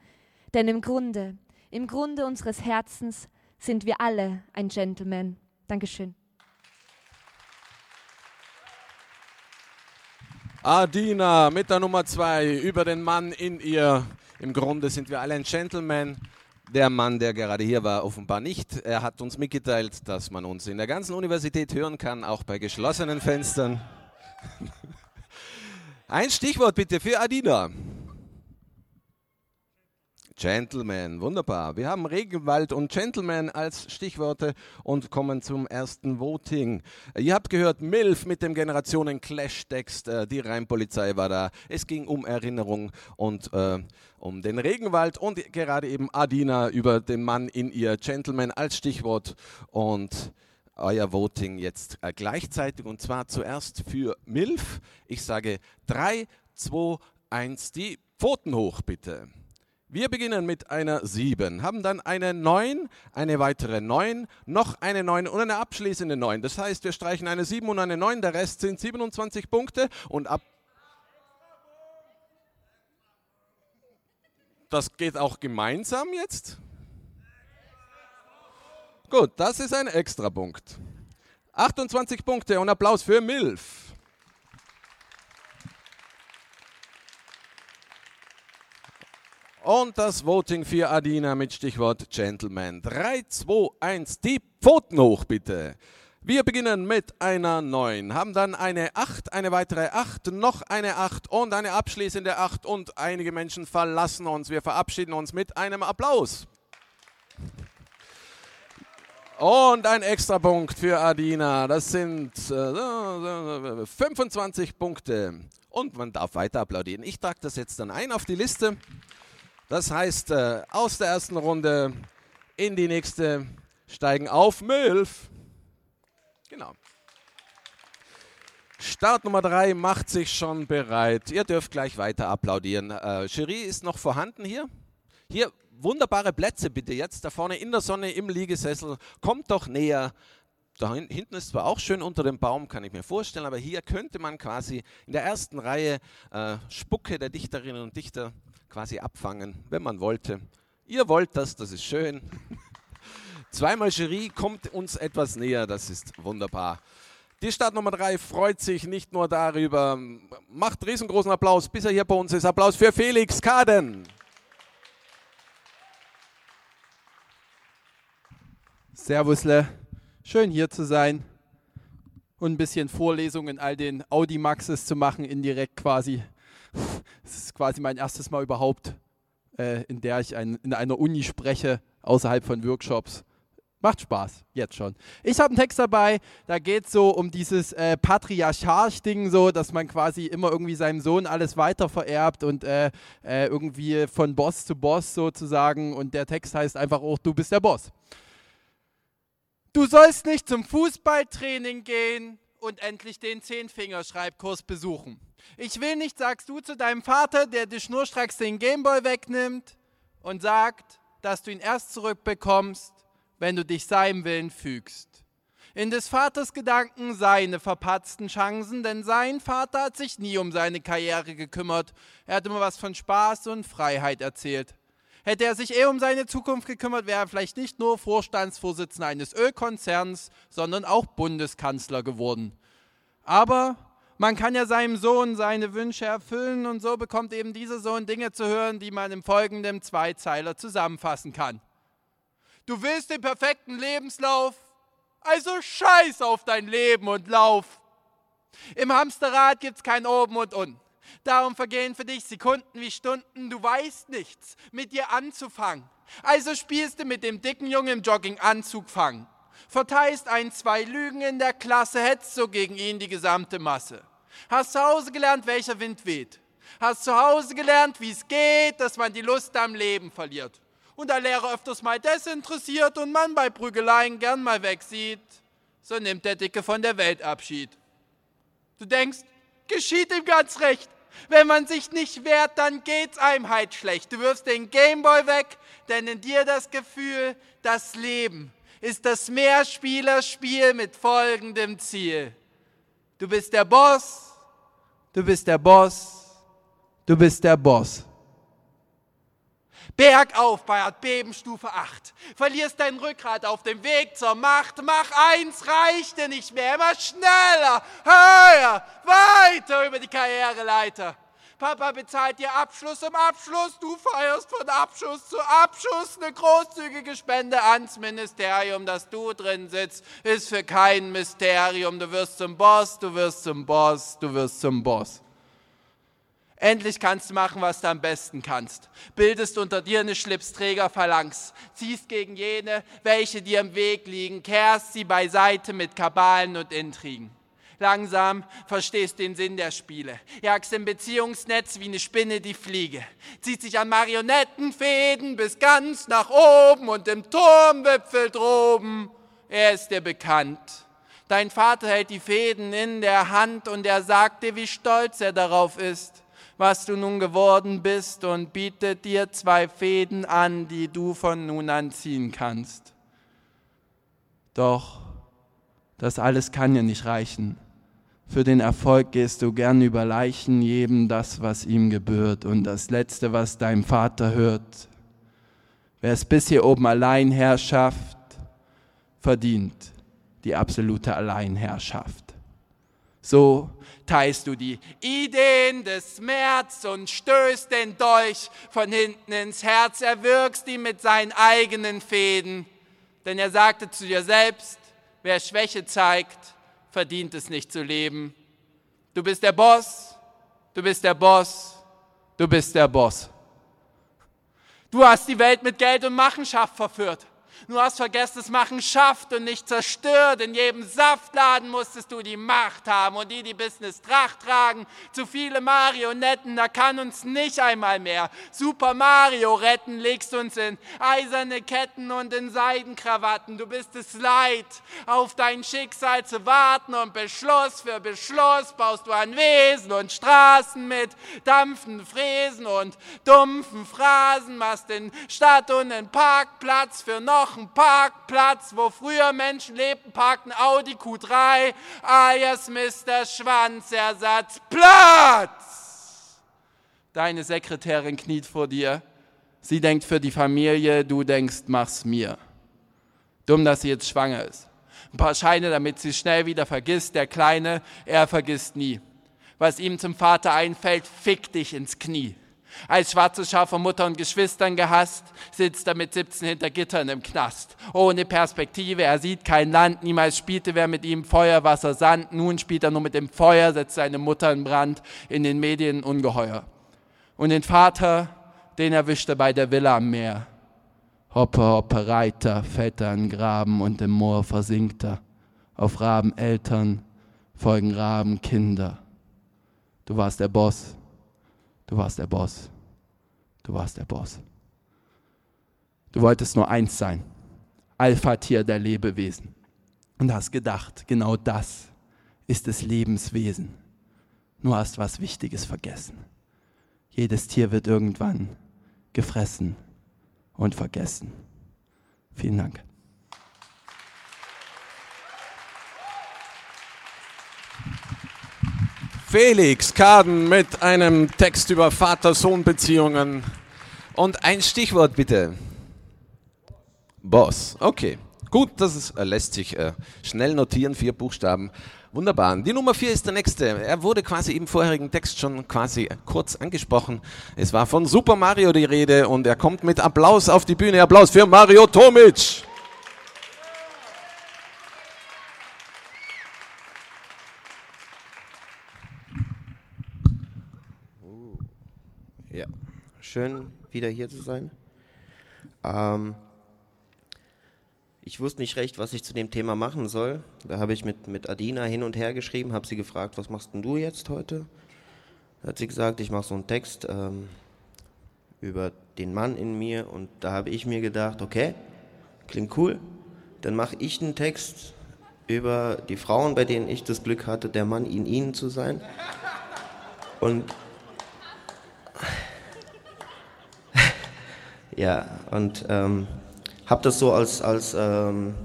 Denn im Grunde, im Grunde unseres Herzens sind wir alle ein Gentleman. Dankeschön. Adina mit der Nummer zwei über den Mann in ihr. Im Grunde sind wir alle ein Gentleman. Der Mann, der gerade hier war, offenbar nicht. Er hat uns mitgeteilt, dass man uns in der ganzen Universität hören kann, auch bei geschlossenen Fenstern. Ein Stichwort bitte für Adina. Gentleman, wunderbar. Wir haben Regenwald und Gentleman als Stichworte und kommen zum ersten Voting. Ihr habt gehört, MILF mit dem Generationen-Clash-Text, äh, die Rheinpolizei war da. Es ging um Erinnerung und äh, um den Regenwald und gerade eben Adina über den Mann in ihr Gentleman als Stichwort und euer Voting jetzt äh, gleichzeitig und zwar zuerst für MILF. Ich sage 3, 2, 1, die Pfoten hoch bitte. Wir beginnen mit einer 7, haben dann eine 9, eine weitere 9, noch eine 9 und eine abschließende 9. Das heißt, wir streichen eine 7 und eine 9, der Rest sind 27 Punkte und ab. Das geht auch gemeinsam jetzt? Gut, das ist ein Extrapunkt. 28 Punkte und Applaus für Milf. Und das Voting für Adina mit Stichwort Gentleman. 3, 2, 1, die Pfoten hoch bitte. Wir beginnen mit einer 9, haben dann eine 8, eine weitere 8, noch eine 8 und eine abschließende 8 und einige Menschen verlassen uns. Wir verabschieden uns mit einem Applaus. Und ein extra Punkt für Adina. Das sind äh, 25 Punkte. Und man darf weiter applaudieren. Ich trage das jetzt dann ein auf die Liste. Das heißt, äh, aus der ersten Runde in die nächste steigen auf Milf. Genau. Start Nummer drei macht sich schon bereit. Ihr dürft gleich weiter applaudieren. Äh, ist noch vorhanden hier. Hier wunderbare Plätze bitte jetzt da vorne in der Sonne im Liegesessel. Kommt doch näher. Da hinten ist zwar auch schön unter dem Baum, kann ich mir vorstellen, aber hier könnte man quasi in der ersten Reihe äh, Spucke der Dichterinnen und Dichter quasi abfangen, wenn man wollte. Ihr wollt das, das ist schön. Zweimal Jury kommt uns etwas näher, das ist wunderbar. Die Stadt Nummer 3 freut sich nicht nur darüber, macht riesengroßen Applaus, bis er hier bei uns ist. Applaus für Felix Kaden. Servusle, schön hier zu sein und ein bisschen Vorlesungen in all den Audimaxes zu machen, indirekt quasi. Quasi mein erstes Mal überhaupt, äh, in der ich ein, in einer Uni spreche, außerhalb von Workshops. Macht Spaß, jetzt schon. Ich habe einen Text dabei, da geht es so um dieses äh, Patriarcharch-Ding, so, dass man quasi immer irgendwie seinem Sohn alles weiter vererbt und äh, äh, irgendwie von Boss zu Boss sozusagen. Und der Text heißt einfach auch, du bist der Boss. Du sollst nicht zum Fußballtraining gehen und endlich den Zehnfingerschreibkurs besuchen. Ich will nicht, sagst du zu deinem Vater, der dir schnurstracks den Gameboy wegnimmt und sagt, dass du ihn erst zurückbekommst, wenn du dich seinem Willen fügst. In des Vaters Gedanken seine verpatzten Chancen, denn sein Vater hat sich nie um seine Karriere gekümmert. Er hat immer was von Spaß und Freiheit erzählt. Hätte er sich eher um seine Zukunft gekümmert, wäre er vielleicht nicht nur Vorstandsvorsitzender eines Ölkonzerns, sondern auch Bundeskanzler geworden. Aber man kann ja seinem Sohn seine Wünsche erfüllen und so bekommt eben dieser Sohn Dinge zu hören, die man im folgenden Zweizeiler zusammenfassen kann. Du willst den perfekten Lebenslauf, also scheiß auf dein Leben und lauf. Im Hamsterrad gibt's kein Oben und Unten. Darum vergehen für dich Sekunden wie Stunden. Du weißt nichts, mit dir anzufangen. Also spielst du mit dem dicken Jungen im Jogginganzug fangen. Verteilst ein, zwei Lügen in der Klasse, hetzt so gegen ihn die gesamte Masse. Hast zu Hause gelernt, welcher Wind weht. Hast zu Hause gelernt, wie es geht, dass man die Lust am Leben verliert und der Lehrer öfters mal desinteressiert und man bei Prügeleien gern mal wegsieht, so nimmt der Dicke von der Welt Abschied. Du denkst, geschieht ihm ganz recht. Wenn man sich nicht wehrt, dann geht's einem halt schlecht. Du wirfst den Gameboy weg, denn in dir das Gefühl, das Leben ist das Mehrspielerspiel mit folgendem Ziel. Du bist der Boss, du bist der Boss, du bist der Boss. Bergauf bei Erdbebenstufe 8. Verlierst dein Rückgrat auf dem Weg zur Macht. Mach eins, reicht dir nicht mehr. Immer schneller, höher, weiter über die Karriereleiter. Papa bezahlt dir Abschluss um Abschluss, du feierst von Abschuss zu Abschuss. Eine großzügige Spende ans Ministerium, dass du drin sitzt, ist für kein Mysterium. Du wirst zum Boss, du wirst zum Boss, du wirst zum Boss. Endlich kannst du machen, was du am besten kannst. Bildest unter dir eine Schlipsträgerphalanx, ziehst gegen jene, welche dir im Weg liegen, kehrst sie beiseite mit Kabalen und Intrigen. Langsam verstehst du den Sinn der Spiele. Jagst im Beziehungsnetz wie eine Spinne die Fliege. Zieht sich an Marionettenfäden bis ganz nach oben und im Turmwipfel droben. Er ist dir bekannt. Dein Vater hält die Fäden in der Hand und er sagt dir, wie stolz er darauf ist was du nun geworden bist und bietet dir zwei Fäden an, die du von nun an ziehen kannst. Doch das alles kann ja nicht reichen. Für den Erfolg gehst du gern über Leichen, jedem das, was ihm gebührt. Und das Letzte, was dein Vater hört, wer es bis hier oben Alleinherrschaft verdient, die absolute Alleinherrschaft. So teilst du die Ideen des März und stößt den Dolch von hinten ins Herz, erwürgst ihn mit seinen eigenen Fäden. Denn er sagte zu dir selbst, wer Schwäche zeigt, verdient es nicht zu leben. Du bist der Boss, du bist der Boss, du bist der Boss. Du hast die Welt mit Geld und Machenschaft verführt. Du hast vergessen, es machen schafft und nicht zerstört. In jedem Saftladen musstest du die Macht haben und die, die Business Tracht tragen. Zu viele Marionetten, da kann uns nicht einmal mehr Super Mario retten. Legst uns in eiserne Ketten und in Seidenkrawatten. Du bist es leid, auf dein Schicksal zu warten und Beschluss für Beschluss baust du an Wesen und Straßen mit dampfenden Fräsen und dumpfen Phrasen. Machst den Stadt und den Parkplatz für noch einen Parkplatz, wo früher Menschen lebten, parkten Audi Q3, alias Mr. Schwanzersatz. Platz! Deine Sekretärin kniet vor dir. Sie denkt für die Familie, du denkst, mach's mir. Dumm, dass sie jetzt schwanger ist. Ein paar Scheine, damit sie schnell wieder vergisst. Der Kleine, er vergisst nie. Was ihm zum Vater einfällt, fick dich ins Knie. Als schwarzes Schaf von Mutter und Geschwistern gehasst, sitzt er mit 17 hinter Gittern im Knast. Ohne Perspektive, er sieht kein Land, niemals spielte wer mit ihm Feuer, Wasser, Sand. Nun spielt er nur mit dem Feuer, setzt seine Mutter in Brand, in den Medien ungeheuer. Und den Vater, den erwischt er bei der Villa am Meer. Hoppe, hoppe, Reiter, fällt er in Graben und im Moor versinkt er. Auf Raben Eltern folgen Raben Kinder. Du warst der Boss Du warst der Boss. Du warst der Boss. Du wolltest nur eins sein. Alpha-Tier der Lebewesen. und hast gedacht, genau das ist des Lebens Wesen. Nur hast was Wichtiges vergessen. Jedes Tier wird irgendwann gefressen und vergessen. Vielen Dank. Felix Kaden mit einem Text über Vater-Sohn-Beziehungen. Und ein Stichwort bitte. Boss. Okay. Gut, das ist, äh, lässt sich äh, schnell notieren, vier Buchstaben. Wunderbar. Die Nummer vier ist der nächste. Er wurde quasi im vorherigen Text schon quasi kurz angesprochen. Es war von Super Mario die Rede und er kommt mit Applaus auf die Bühne. Applaus für Mario Tomic. Ja, schön wieder hier zu sein. Ähm, ich wusste nicht recht, was ich zu dem Thema machen soll. Da habe ich mit, mit Adina hin und her geschrieben, habe sie gefragt, was machst denn du jetzt heute? Da hat sie gesagt, ich mache so einen Text ähm, über den Mann in mir und da habe ich mir gedacht, okay, klingt cool, dann mache ich einen Text über die Frauen, bei denen ich das Glück hatte, der Mann in ihnen zu sein. Und Ja, und ähm, habe das so als, als ähm,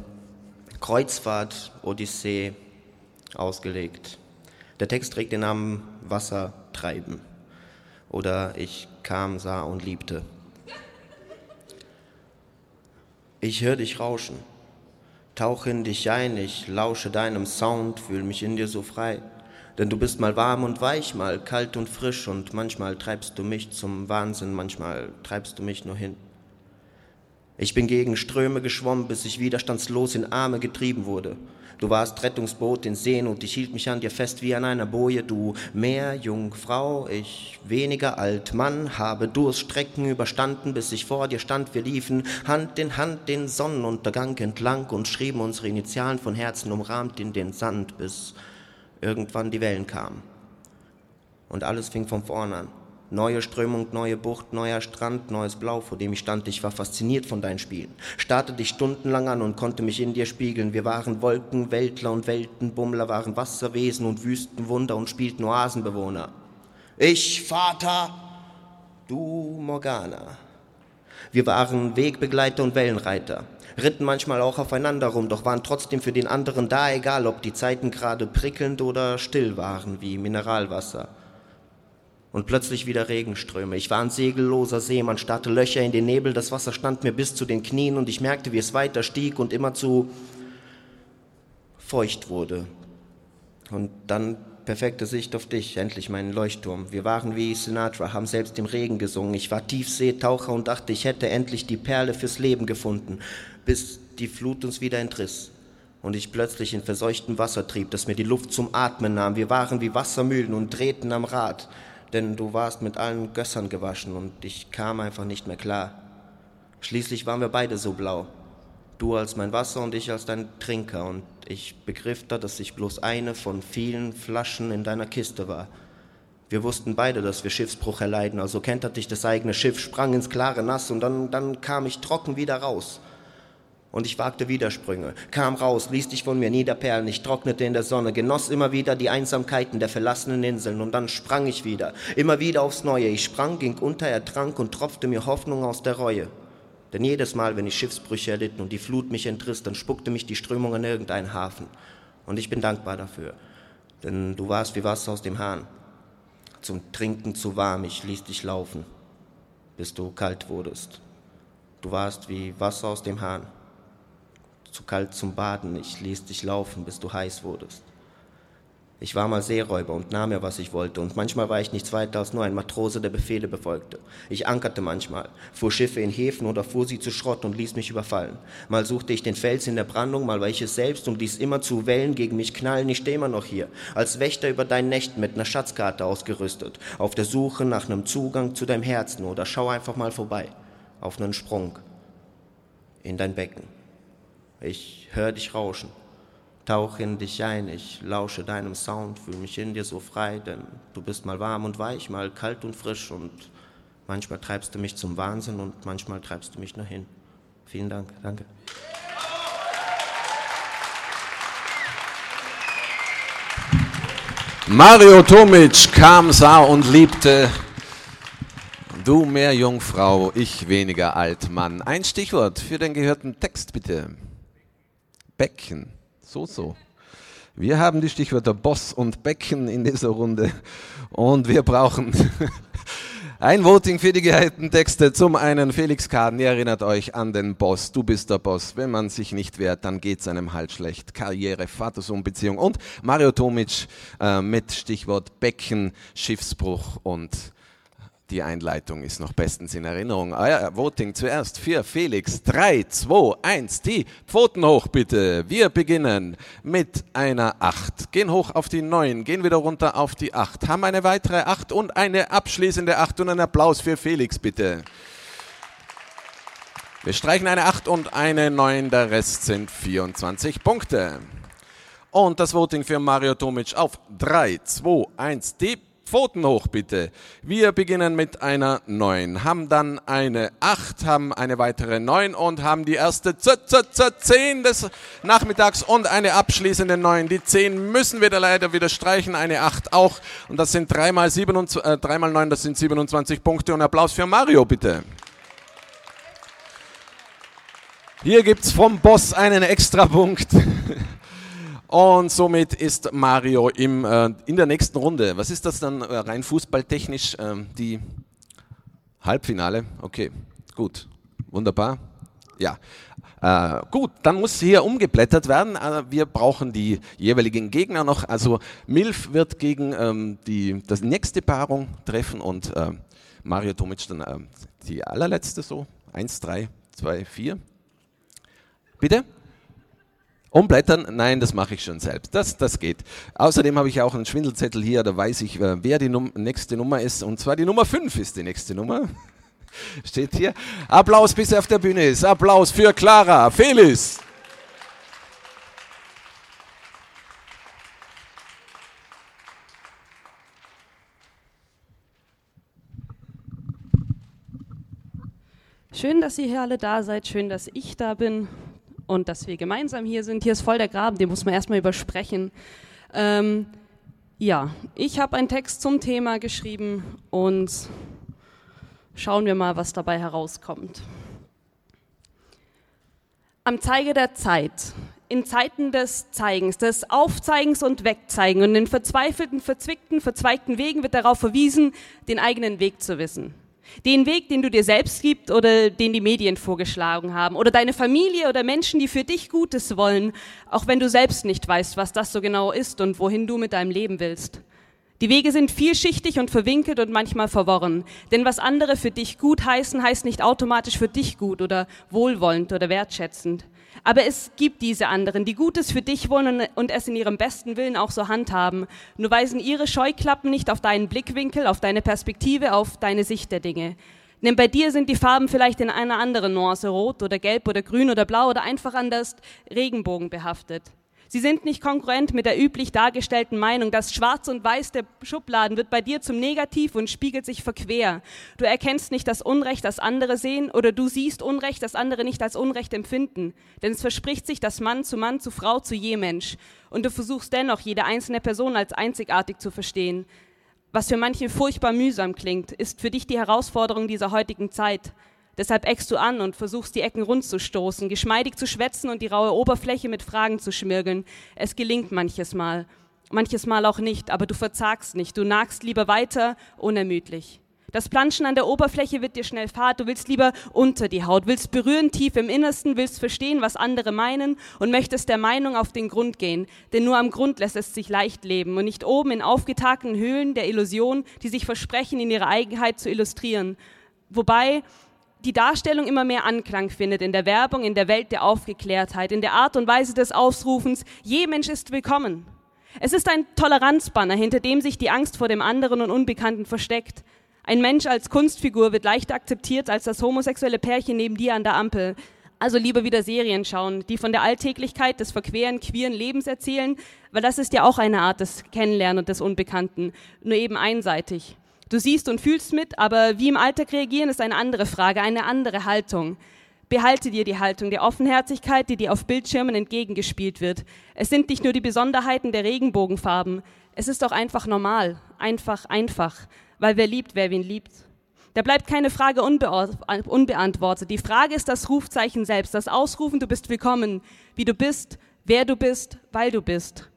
Kreuzfahrt-Odyssee ausgelegt. Der Text trägt den Namen Wasser treiben oder Ich kam, sah und liebte. Ich höre dich rauschen, tauche in dich ein, ich lausche deinem Sound, fühle mich in dir so frei. Denn du bist mal warm und weich, mal kalt und frisch und manchmal treibst du mich zum Wahnsinn, manchmal treibst du mich nur hin. Ich bin gegen Ströme geschwommen, bis ich widerstandslos in Arme getrieben wurde. Du warst Rettungsboot in Seen und ich hielt mich an dir fest wie an einer Boje. Du Meer, Jungfrau, ich weniger alt. Mann, habe Durststrecken überstanden, bis ich vor dir stand. Wir liefen Hand in Hand den Sonnenuntergang entlang und schrieben unsere Initialen von Herzen umrahmt in den Sand, bis irgendwann die Wellen kamen. Und alles fing von vorn an. Neue Strömung, neue Bucht, neuer Strand, neues Blau, vor dem ich stand. Ich war fasziniert von deinen Spielen. Starrte dich stundenlang an und konnte mich in dir spiegeln. Wir waren Wolken, Weltler und Weltenbummler, waren Wasserwesen und Wüstenwunder und spielten Oasenbewohner. Ich, Vater, du, Morgana. Wir waren Wegbegleiter und Wellenreiter, ritten manchmal auch aufeinander rum, doch waren trotzdem für den anderen da, egal ob die Zeiten gerade prickelnd oder still waren wie Mineralwasser und plötzlich wieder Regenströme. Ich war ein segelloser See, man starrte Löcher in den Nebel, das Wasser stand mir bis zu den Knien und ich merkte, wie es weiter stieg und immer zu feucht wurde. Und dann perfekte Sicht auf dich, endlich meinen Leuchtturm. Wir waren wie Sinatra, haben selbst im Regen gesungen. Ich war Tiefseetaucher und dachte, ich hätte endlich die Perle fürs Leben gefunden, bis die Flut uns wieder entriss und ich plötzlich in verseuchtem Wasser trieb, das mir die Luft zum Atmen nahm. Wir waren wie Wassermühlen und drehten am Rad denn du warst mit allen Gössern gewaschen und ich kam einfach nicht mehr klar. Schließlich waren wir beide so blau. Du als mein Wasser und ich als dein Trinker und ich begriff da, dass ich bloß eine von vielen Flaschen in deiner Kiste war. Wir wussten beide, dass wir Schiffsbruch erleiden, also kenterte ich das eigene Schiff, sprang ins klare Nass und dann, dann kam ich trocken wieder raus und ich wagte Widersprünge, kam raus, ließ dich von mir niederperlen, ich trocknete in der Sonne, genoss immer wieder die Einsamkeiten der verlassenen Inseln und dann sprang ich wieder, immer wieder aufs Neue. Ich sprang, ging unter, ertrank und tropfte mir Hoffnung aus der Reue. Denn jedes Mal, wenn ich Schiffsbrüche erlitten und die Flut mich entriss, dann spuckte mich die Strömung an irgendeinen Hafen. Und ich bin dankbar dafür, denn du warst wie Wasser aus dem Hahn. Zum Trinken zu warm, ich ließ dich laufen, bis du kalt wurdest. Du warst wie Wasser aus dem Hahn zu kalt zum Baden, ich ließ dich laufen, bis du heiß wurdest. Ich war mal Seeräuber und nahm mir, was ich wollte, und manchmal war ich nichts weiter als nur ein Matrose, der Befehle befolgte. Ich ankerte manchmal, fuhr Schiffe in Häfen oder fuhr sie zu Schrott und ließ mich überfallen. Mal suchte ich den Fels in der Brandung, mal war ich es selbst und ließ immer zu Wellen gegen mich knallen. Ich stehe immer noch hier, als Wächter über deinen Nächten mit einer Schatzkarte ausgerüstet, auf der Suche nach einem Zugang zu deinem Herzen oder schau einfach mal vorbei, auf einen Sprung in dein Becken ich höre dich rauschen. Tauche in dich ein, ich lausche deinem Sound, fühle mich in dir so frei, denn du bist mal warm und weich, mal kalt und frisch und manchmal treibst du mich zum Wahnsinn und manchmal treibst du mich nur hin. Vielen Dank, danke. Mario Tomic kam, sah und liebte. Du mehr Jungfrau, ich weniger Altmann. Ein Stichwort für den gehörten Text, bitte. Becken. So, so. Wir haben die Stichwörter Boss und Becken in dieser Runde und wir brauchen ein Voting für die gehörten Texte. Zum einen Felix Kaden, ihr erinnert euch an den Boss. Du bist der Boss. Wenn man sich nicht wehrt, dann geht's einem halt schlecht. Karriere, Vater-Sohn-Beziehung und Mario Tomic äh, mit Stichwort Becken, Schiffsbruch und die Einleitung ist noch bestens in Erinnerung. Euer Voting zuerst für Felix. 3, 2, 1. Die Pfoten hoch bitte. Wir beginnen mit einer 8. Gehen hoch auf die 9. Gehen wieder runter auf die 8. Haben eine weitere 8 und eine abschließende 8 und einen Applaus für Felix bitte. Wir streichen eine 8 und eine 9. Der Rest sind 24 Punkte. Und das Voting für Mario Tomic auf 3, 2, 1. Die Pfoten hoch bitte. Wir beginnen mit einer 9, haben dann eine 8, haben eine weitere 9 und haben die erste Z, Z, Z, 10 des Nachmittags und eine abschließende 9. Die 10 müssen wir da leider wieder streichen, eine 8 auch. Und das sind 3 mal, 27, äh, 3 mal 9, das sind 27 Punkte. Und Applaus für Mario bitte. Hier gibt es vom Boss einen Extrapunkt. Und somit ist Mario im, äh, in der nächsten Runde. Was ist das dann äh, rein fußballtechnisch? Ähm, die Halbfinale? Okay, gut, wunderbar. Ja, äh, gut, dann muss hier umgeblättert werden. Äh, wir brauchen die jeweiligen Gegner noch. Also Milf wird gegen ähm, die das nächste Paarung treffen und äh, Mario Tomic dann äh, die allerletzte so. Eins, drei, zwei, vier. Bitte? Umblättern? Nein, das mache ich schon selbst. Das, das geht. Außerdem habe ich auch einen Schwindelzettel hier, da weiß ich, äh, wer die Num nächste Nummer ist. Und zwar die Nummer 5 ist die nächste Nummer. Steht hier. Applaus, bis er auf der Bühne ist. Applaus für Clara. Felis. Schön, dass ihr hier alle da seid. Schön, dass ich da bin und dass wir gemeinsam hier sind. Hier ist voll der Graben, den muss man erstmal übersprechen. Ähm, ja, ich habe einen Text zum Thema geschrieben und schauen wir mal, was dabei herauskommt. Am Zeige der Zeit, in Zeiten des Zeigens, des Aufzeigens und Wegzeigen und in verzweifelten, verzwickten, verzweigten Wegen wird darauf verwiesen, den eigenen Weg zu wissen. Den Weg, den du dir selbst gibst oder den die Medien vorgeschlagen haben oder deine Familie oder Menschen, die für dich Gutes wollen, auch wenn du selbst nicht weißt, was das so genau ist und wohin du mit deinem Leben willst. Die Wege sind vielschichtig und verwinkelt und manchmal verworren. Denn was andere für dich gut heißen, heißt nicht automatisch für dich gut oder wohlwollend oder wertschätzend. Aber es gibt diese anderen, die Gutes für dich wollen und es in ihrem besten Willen auch so handhaben. Nur weisen ihre Scheuklappen nicht auf deinen Blickwinkel, auf deine Perspektive, auf deine Sicht der Dinge. Denn bei dir sind die Farben vielleicht in einer anderen Nuance, rot oder gelb oder grün oder blau oder einfach anders Regenbogen behaftet. Sie sind nicht konkurrent mit der üblich dargestellten Meinung. Das Schwarz und Weiß der Schubladen wird bei dir zum Negativ und spiegelt sich verquer. Du erkennst nicht das Unrecht, das andere sehen, oder du siehst Unrecht, das andere nicht als Unrecht empfinden. Denn es verspricht sich das Mann zu Mann, zu Frau, zu je Mensch. Und du versuchst dennoch, jede einzelne Person als einzigartig zu verstehen. Was für manche furchtbar mühsam klingt, ist für dich die Herausforderung dieser heutigen Zeit. Deshalb eckst du an und versuchst die Ecken rund zu stoßen, geschmeidig zu schwätzen und die raue Oberfläche mit Fragen zu schmirgeln. Es gelingt manches Mal, manches Mal auch nicht, aber du verzagst nicht, du nagst lieber weiter, unermüdlich. Das Planschen an der Oberfläche wird dir schnell fad, du willst lieber unter die Haut, willst berühren tief im Innersten, willst verstehen, was andere meinen und möchtest der Meinung auf den Grund gehen, denn nur am Grund lässt es sich leicht leben und nicht oben in aufgetagten Höhlen der Illusion, die sich versprechen, in ihrer Eigenheit zu illustrieren. Wobei die Darstellung immer mehr Anklang findet in der Werbung, in der Welt der Aufgeklärtheit, in der Art und Weise des Ausrufens, je Mensch ist willkommen. Es ist ein Toleranzbanner, hinter dem sich die Angst vor dem anderen und Unbekannten versteckt. Ein Mensch als Kunstfigur wird leichter akzeptiert als das homosexuelle Pärchen neben dir an der Ampel. Also lieber wieder Serien schauen, die von der Alltäglichkeit des verqueren, queeren Lebens erzählen, weil das ist ja auch eine Art des Kennenlernen und des Unbekannten, nur eben einseitig. Du siehst und fühlst mit, aber wie im Alltag reagieren, ist eine andere Frage, eine andere Haltung. Behalte dir die Haltung der Offenherzigkeit, die dir auf Bildschirmen entgegengespielt wird. Es sind nicht nur die Besonderheiten der Regenbogenfarben. Es ist doch einfach normal, einfach, einfach, weil wer liebt, wer wen liebt. Da bleibt keine Frage unbeantwortet. Die Frage ist das Rufzeichen selbst, das Ausrufen, du bist willkommen, wie du bist, wer du bist, weil du bist.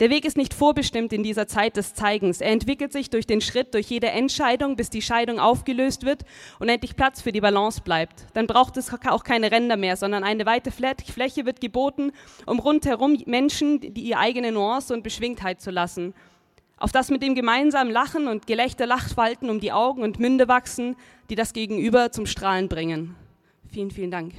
Der Weg ist nicht vorbestimmt in dieser Zeit des Zeigens. Er entwickelt sich durch den Schritt, durch jede Entscheidung, bis die Scheidung aufgelöst wird und endlich Platz für die Balance bleibt. Dann braucht es auch keine Ränder mehr, sondern eine weite Fläche wird geboten, um rundherum Menschen die ihre eigene Nuance und Beschwingtheit zu lassen auf das mit dem gemeinsamen Lachen und Gelächter Lachfalten um die Augen und Münde wachsen, die das Gegenüber zum Strahlen bringen. Vielen, vielen Dank.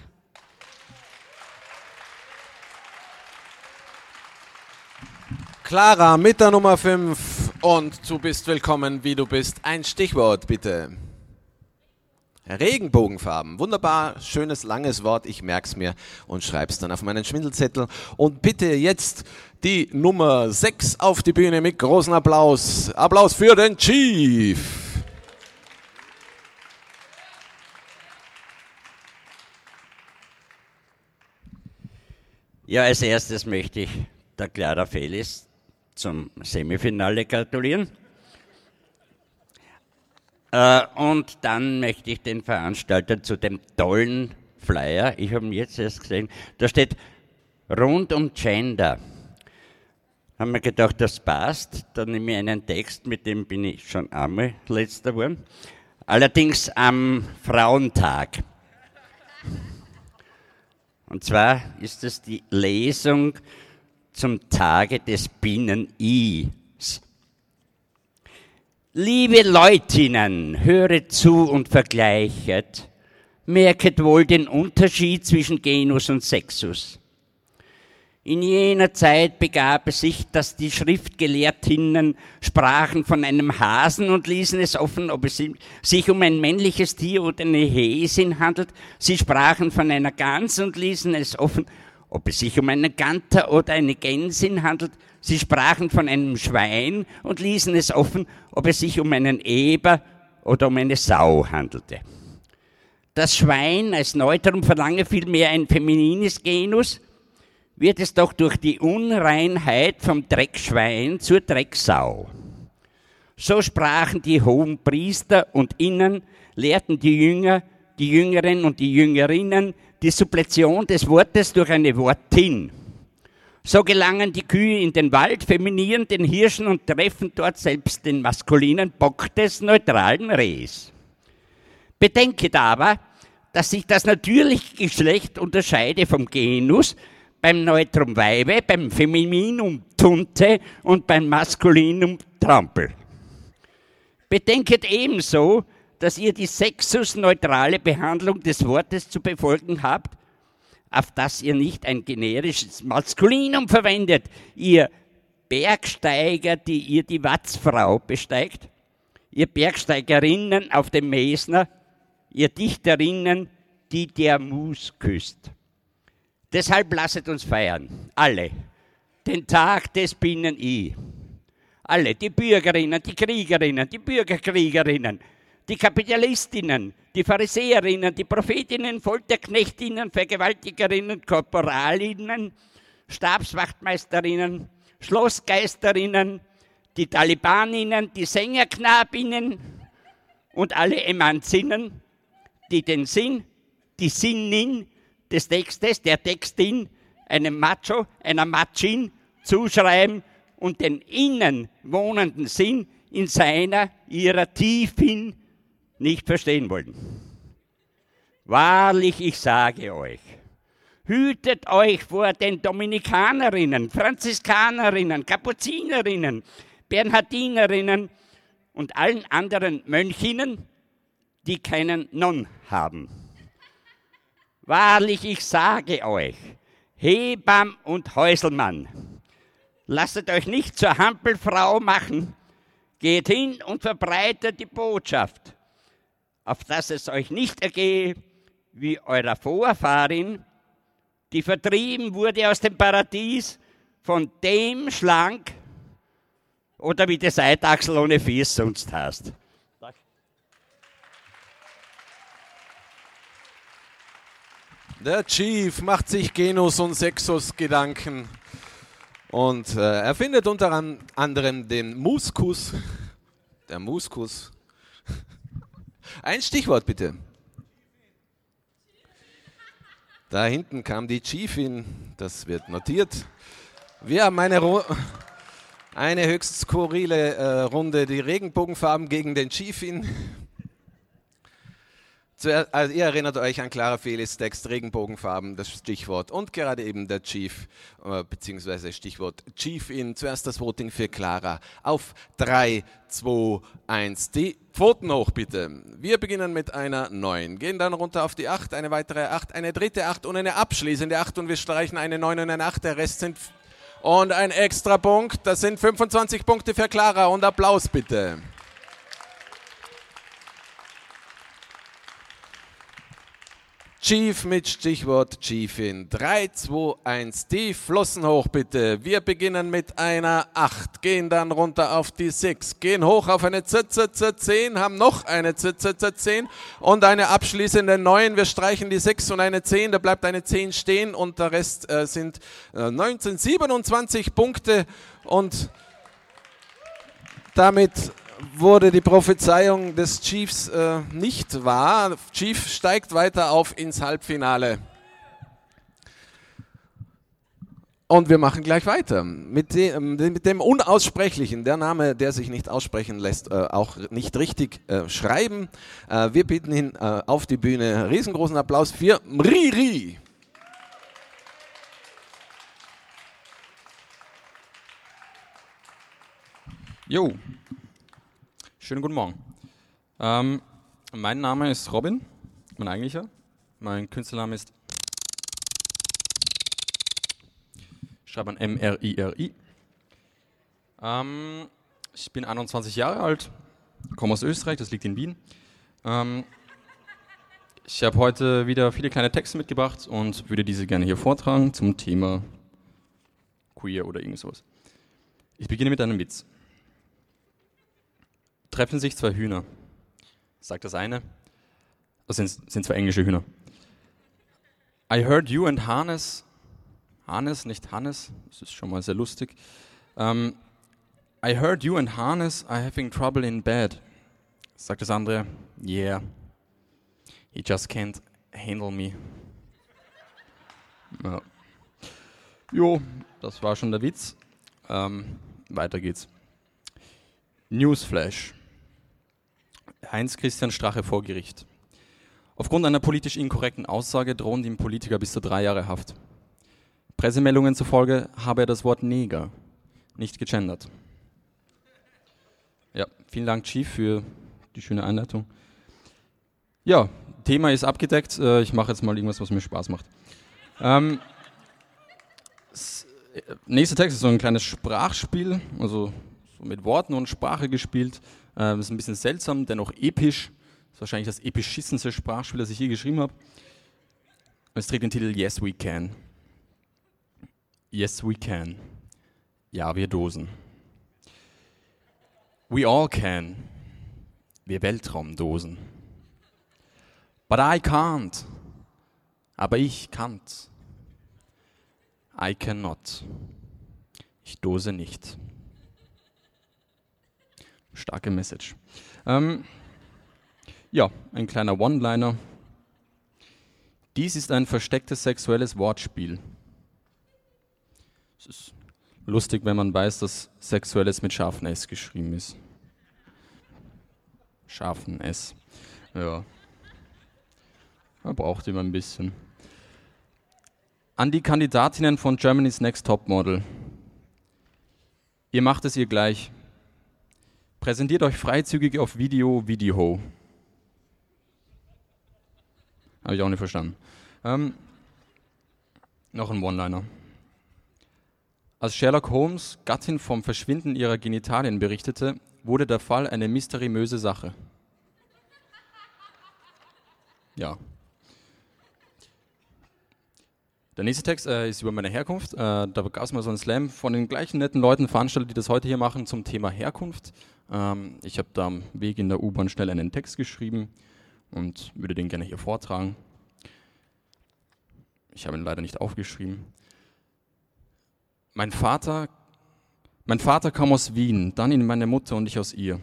Clara mit der Nummer 5 und du bist willkommen, wie du bist. Ein Stichwort bitte. Regenbogenfarben. Wunderbar, schönes, langes Wort. Ich merk's mir und schreib's dann auf meinen Schwindelzettel. Und bitte jetzt die Nummer 6 auf die Bühne mit großem Applaus. Applaus für den Chief. Ja, als erstes möchte ich der Clara Felis zum Semifinale gratulieren. Äh, und dann möchte ich den Veranstalter zu dem tollen Flyer, ich habe ihn jetzt erst gesehen, da steht rund um Gender. Haben wir gedacht, das passt. Dann nehme ich einen Text, mit dem bin ich schon einmal letzter geworden. Allerdings am Frauentag. Und zwar ist es die Lesung zum Tage des Binnen-Is. Liebe Leutinnen, höret zu und vergleichet, merket wohl den Unterschied zwischen Genus und Sexus. In jener Zeit begab es sich, dass die Schriftgelehrtinnen sprachen von einem Hasen und ließen es offen, ob es sich um ein männliches Tier oder eine Häsin handelt. Sie sprachen von einer Gans und ließen es offen, ob es sich um einen Ganter oder eine Gänsin handelt. Sie sprachen von einem Schwein und ließen es offen, ob es sich um einen Eber oder um eine Sau handelte. Das Schwein als Neutrum verlange vielmehr ein feminines Genus, wird es doch durch die Unreinheit vom Dreckschwein zur Drecksau. So sprachen die hohen Priester und innen lehrten die Jünger, die Jüngeren und die Jüngerinnen die Suppletion des Wortes durch eine Wortin. So gelangen die Kühe in den Wald, feminieren den Hirschen und treffen dort selbst den maskulinen Bock des neutralen Rehs. Bedenket aber, dass sich das natürliche Geschlecht unterscheide vom Genus beim Neutrum Weibe, beim Femininum Tunte und beim Maskulinum Trampel. Bedenket ebenso, dass ihr die sexusneutrale Behandlung des Wortes zu befolgen habt auf dass ihr nicht ein generisches Maskulinum verwendet, ihr Bergsteiger, die ihr die Watzfrau besteigt, ihr Bergsteigerinnen auf dem Mesner, ihr Dichterinnen, die der Mus küsst. Deshalb lasset uns feiern, alle, den Tag des Binnen-I. Alle, die Bürgerinnen, die Kriegerinnen, die Bürgerkriegerinnen, die Kapitalistinnen, die Pharisäerinnen, die Prophetinnen, Folterknechtinnen, Vergewaltigerinnen, Korporalinnen, Stabswachtmeisterinnen, Schlossgeisterinnen, die Talibaninnen, die Sängerknabinnen und alle Emanzinnen, die den Sinn, die Sinnin des Textes, der Textin, einem Macho, einer Machin zuschreiben und den innen wohnenden Sinn in seiner, ihrer Tiefin nicht verstehen wollen. Wahrlich, ich sage euch, hütet euch vor den Dominikanerinnen, Franziskanerinnen, Kapuzinerinnen, Bernhardinerinnen und allen anderen Mönchinnen, die keinen Non haben. Wahrlich, ich sage euch, Hebam und Häuselmann, lasset euch nicht zur Hampelfrau machen, geht hin und verbreitet die Botschaft auf dass es euch nicht ergehe wie eurer Vorfahrin, die vertrieben wurde aus dem Paradies von dem Schlank oder wie das Eidachsel ohne Fies sonst heißt. Der Chief macht sich Genus und Sexus Gedanken. Und äh, er findet unter an- anderem den Muskus. Der Muskus. Ein Stichwort bitte. Da hinten kam die Chiefin, das wird notiert. Wir haben eine, Ru eine höchst skurrile äh, Runde, die Regenbogenfarben gegen den Chiefin. Zuerst, also ihr erinnert euch an Clara Felis Text Regenbogenfarben, das Stichwort und gerade eben der Chief, äh, beziehungsweise Stichwort Chief in. Zuerst das Voting für Clara auf 3, 2, 1. Die Pfoten hoch bitte. Wir beginnen mit einer 9, gehen dann runter auf die 8, eine weitere 8, eine dritte 8 und eine abschließende 8 und wir streichen eine 9 und eine 8. Der Rest sind und ein extra Punkt, das sind 25 Punkte für Clara und Applaus bitte. Chief mit Stichwort Chiefin. 3, 2, 1. Die Flossen hoch bitte. Wir beginnen mit einer 8, gehen dann runter auf die 6, gehen hoch auf eine ZZZ10, haben noch eine ZZZ10 und eine abschließende 9. Wir streichen die 6 und eine 10, da bleibt eine 10 stehen und der Rest äh, sind äh, 19, 27 Punkte und damit wurde die Prophezeiung des Chiefs äh, nicht wahr. Chief steigt weiter auf ins Halbfinale. Und wir machen gleich weiter mit dem, mit dem Unaussprechlichen, der Name, der sich nicht aussprechen lässt, äh, auch nicht richtig äh, schreiben. Äh, wir bieten ihn äh, auf die Bühne. Riesengroßen Applaus für Mriri. Jo, schönen guten Morgen. Ähm, mein Name ist Robin, mein eigentlicher. Mein Künstlername ist. Schreibt man M-R-I-R-I. Ähm, ich bin 21 Jahre alt, komme aus Österreich, das liegt in Wien. Ähm, ich habe heute wieder viele kleine Texte mitgebracht und würde diese gerne hier vortragen zum Thema Queer oder irgend sowas. Ich beginne mit einem Witz treffen sich zwei Hühner. Sagt das eine. Das sind, sind zwei englische Hühner. I heard you and Hannes. Hannes, nicht Hannes. Das ist schon mal sehr lustig. Um, I heard you and Hannes are having trouble in bed. Sagt das andere. Yeah. He just can't handle me. Ja. Jo, das war schon der Witz. Ähm, weiter geht's. Newsflash. Heinz-Christian Strache vor Gericht. Aufgrund einer politisch inkorrekten Aussage drohen dem Politiker bis zu drei Jahre Haft. Pressemeldungen zufolge habe er das Wort Neger nicht gegendert. Ja, vielen Dank, Chief, für die schöne Einleitung. Ja, Thema ist abgedeckt. Äh, Ich mache jetzt mal irgendwas, was mir Spaß macht. Ähm, äh, nächster Text ist so ein kleines Sprachspiel, also so mit Worten und Sprache gespielt. Ähm, ist ein bisschen seltsam, dennoch episch. ist wahrscheinlich das epischissenste Sprachspiel, das ich je geschrieben habe. Es trägt den Titel Yes We Can. Yes We Can. Ja, wir Dosen. We all can. Wir Weltraumdosen. But I can't. Aber ich kann's. I cannot. Ich dose nicht. Starke Message. Ähm, ja, ein kleiner One-Liner. Dies ist ein verstecktes sexuelles Wortspiel. Es ist lustig, wenn man weiß, dass Sexuelles mit scharfen S geschrieben ist. Scharfen S. Ja. Man braucht immer ein bisschen. An die Kandidatinnen von Germany's Next Top Model. Ihr macht es ihr gleich. Präsentiert euch freizügig auf Video, Video. Habe ich auch nicht verstanden. Ähm, noch ein One-Liner. Als Sherlock Holmes Gattin vom Verschwinden ihrer Genitalien berichtete, wurde der Fall eine mysteriöse Sache. Ja. Der nächste Text äh, ist über meine Herkunft. Äh, da gab es mal so einen Slam von den gleichen netten Leuten veranstaltet, die das heute hier machen, zum Thema Herkunft. Ähm, ich habe da am Weg in der U-Bahn schnell einen Text geschrieben und würde den gerne hier vortragen. Ich habe ihn leider nicht aufgeschrieben. Mein Vater, mein Vater kam aus Wien, dann in meine Mutter und ich aus ihr.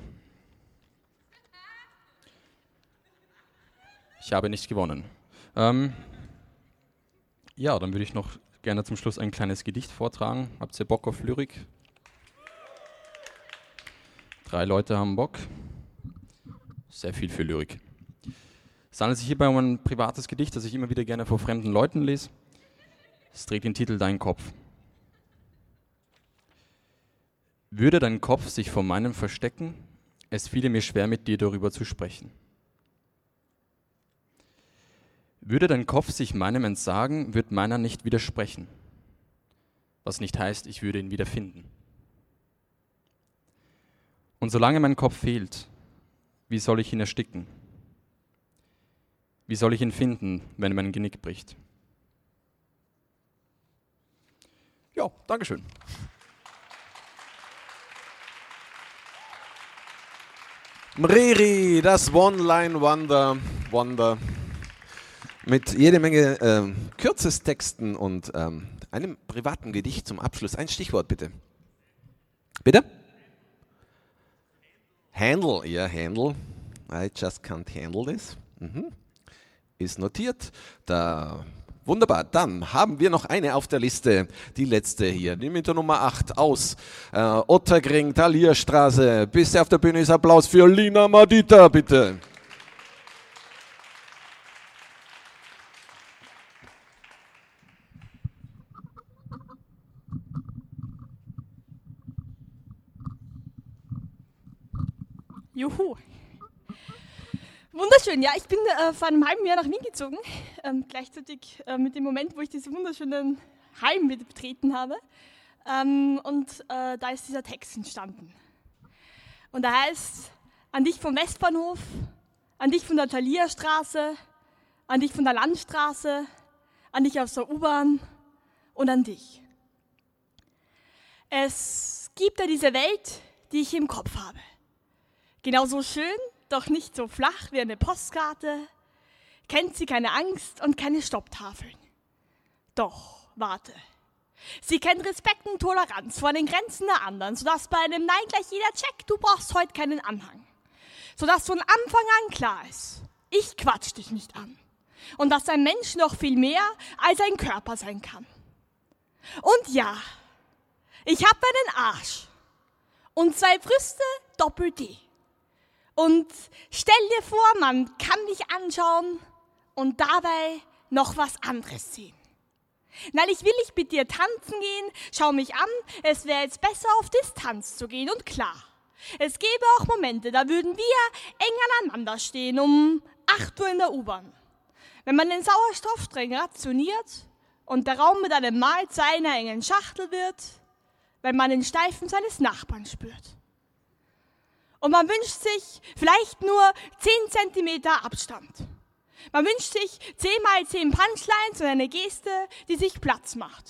Ich habe nicht gewonnen. Ähm, ja, dann würde ich noch gerne zum Schluss ein kleines Gedicht vortragen. Habt ihr Bock auf Lyrik? Drei Leute haben Bock. Sehr viel für Lyrik. Es handelt sich hierbei um ein privates Gedicht, das ich immer wieder gerne vor fremden Leuten lese. Es trägt den Titel Dein Kopf. Würde dein Kopf sich vor meinem verstecken, es fiele mir schwer, mit dir darüber zu sprechen. Würde dein Kopf sich meinem entsagen, wird meiner nicht widersprechen, was nicht heißt, ich würde ihn wieder finden. Und solange mein Kopf fehlt, wie soll ich ihn ersticken? Wie soll ich ihn finden, wenn mein Genick bricht? Ja, Dankeschön. Mriri, das One-Line-Wonder, Wonder, mit jede Menge ähm, Kürzestexten und ähm, einem privaten Gedicht zum Abschluss. Ein Stichwort bitte. Bitte? Handle, ja, Handle. I just can't handle this. Mhm. Ist notiert. Da Wunderbar, dann haben wir noch eine auf der Liste, die letzte hier, die mit der Nummer 8 aus äh, Ottergring, Talierstraße. Bis auf der Bühne ist Applaus für Lina Madita, bitte. Juhu. Wunderschön, ja, ich bin äh, vor einem halben Jahr nach Wien gezogen, ähm, gleichzeitig äh, mit dem Moment, wo ich diesen wunderschönen Heim wieder betreten habe. Ähm, und äh, da ist dieser Text entstanden. Und da heißt, an dich vom Westbahnhof, an dich von der Thalia-Straße, an dich von der Landstraße, an dich aus der U-Bahn und an dich. Es gibt ja diese Welt, die ich im Kopf habe. Genauso schön, doch nicht so flach wie eine Postkarte. Kennt sie keine Angst und keine Stopptafeln. Doch, warte. Sie kennt Respekt und Toleranz vor den Grenzen der anderen, sodass bei einem Nein gleich jeder checkt, du brauchst heute keinen Anhang. Sodass von Anfang an klar ist, ich quatsch dich nicht an. Und dass ein Mensch noch viel mehr als ein Körper sein kann. Und ja, ich habe einen Arsch und zwei Brüste doppelt D. Und stell dir vor, man kann dich anschauen und dabei noch was anderes sehen. Nein, ich will nicht mit dir tanzen gehen, schau mich an, es wäre jetzt besser auf Distanz zu gehen und klar. Es gäbe auch Momente, da würden wir eng aneinander stehen um 8 Uhr in der U-Bahn. Wenn man den Sauerstoff streng rationiert und der Raum mit einem Mal zu einer engen Schachtel wird, wenn man den Steifen seines Nachbarn spürt. Und man wünscht sich vielleicht nur 10 Zentimeter Abstand. Man wünscht sich 10 mal 10 Punchlines und eine Geste, die sich Platz macht.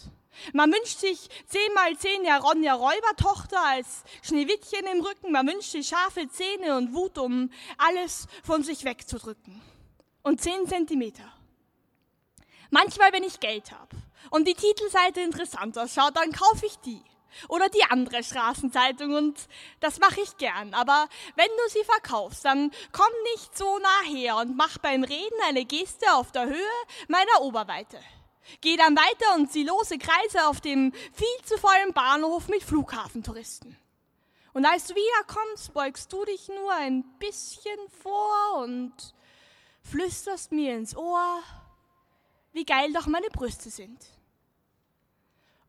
Man wünscht sich 10 mal 10 ja Ronja Räubertochter als Schneewittchen im Rücken. Man wünscht sich scharfe Zähne und Wut, um alles von sich wegzudrücken. Und 10 Zentimeter. Manchmal, wenn ich Geld habe und die Titelseite interessant ausschaut, dann kaufe ich die oder die andere Straßenzeitung und das mache ich gern. Aber wenn du sie verkaufst, dann komm nicht so nah her und mach beim Reden eine Geste auf der Höhe meiner Oberweite. Geh dann weiter und zieh lose Kreise auf dem viel zu vollen Bahnhof mit Flughafentouristen. Und als du wiederkommst, beugst du dich nur ein bisschen vor und flüsterst mir ins Ohr, wie geil doch meine Brüste sind.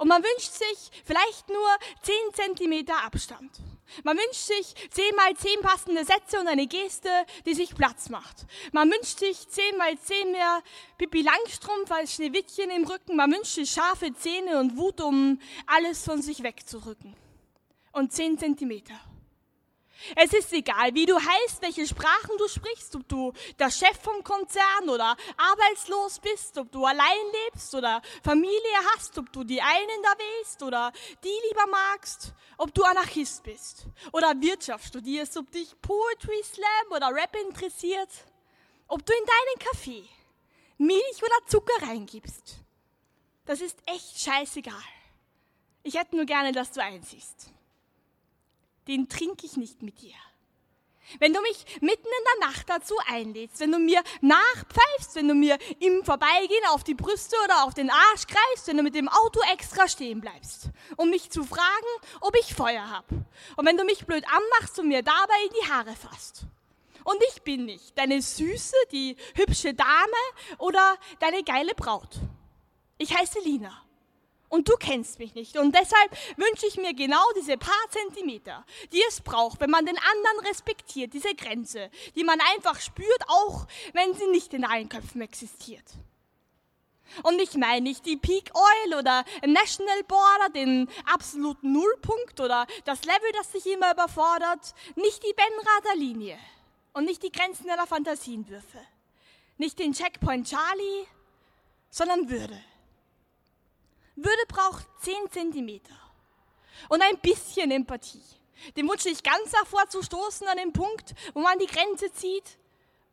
Und man wünscht sich vielleicht nur 10 Zentimeter Abstand. Man wünscht sich 10 mal 10 passende Sätze und eine Geste, die sich Platz macht. Man wünscht sich 10 mal 10 mehr Pippi Langstrumpf als Schneewittchen im Rücken. Man wünscht sich scharfe Zähne und Wut, um alles von sich wegzurücken. Und 10 Zentimeter. Es ist egal, wie du heißt, welche Sprachen du sprichst, ob du der Chef vom Konzern oder arbeitslos bist, ob du allein lebst oder Familie hast, ob du die einen da wählst oder die lieber magst, ob du Anarchist bist oder Wirtschaft studierst, ob dich Poetry Slam oder Rap interessiert, ob du in deinen Kaffee Milch oder Zucker reingibst. Das ist echt scheißegal. Ich hätte nur gerne, dass du einsiehst. Den trinke ich nicht mit dir. Wenn du mich mitten in der Nacht dazu einlädst, wenn du mir nachpfeifst, wenn du mir im Vorbeigehen auf die Brüste oder auf den Arsch greifst, wenn du mit dem Auto extra stehen bleibst, um mich zu fragen, ob ich Feuer hab. Und wenn du mich blöd anmachst und mir dabei in die Haare fasst. Und ich bin nicht deine Süße, die hübsche Dame oder deine geile Braut. Ich heiße Lina und du kennst mich nicht. Und deshalb wünsche ich mir genau diese paar Zentimeter, die es braucht, wenn man den anderen respektiert, diese Grenze, die man einfach spürt, auch wenn sie nicht in allen Köpfen existiert. Und ich meine nicht die Peak Oil oder National Border, den absoluten Nullpunkt oder das Level, das sich immer überfordert, nicht die Benrather Linie und nicht die Grenzen der Fantasienwürfe, nicht den Checkpoint Charlie, sondern Würde. Würde braucht 10 Zentimeter und ein bisschen Empathie. Dem Wunsch nicht ganz davor zu stoßen an den Punkt, wo man die Grenze zieht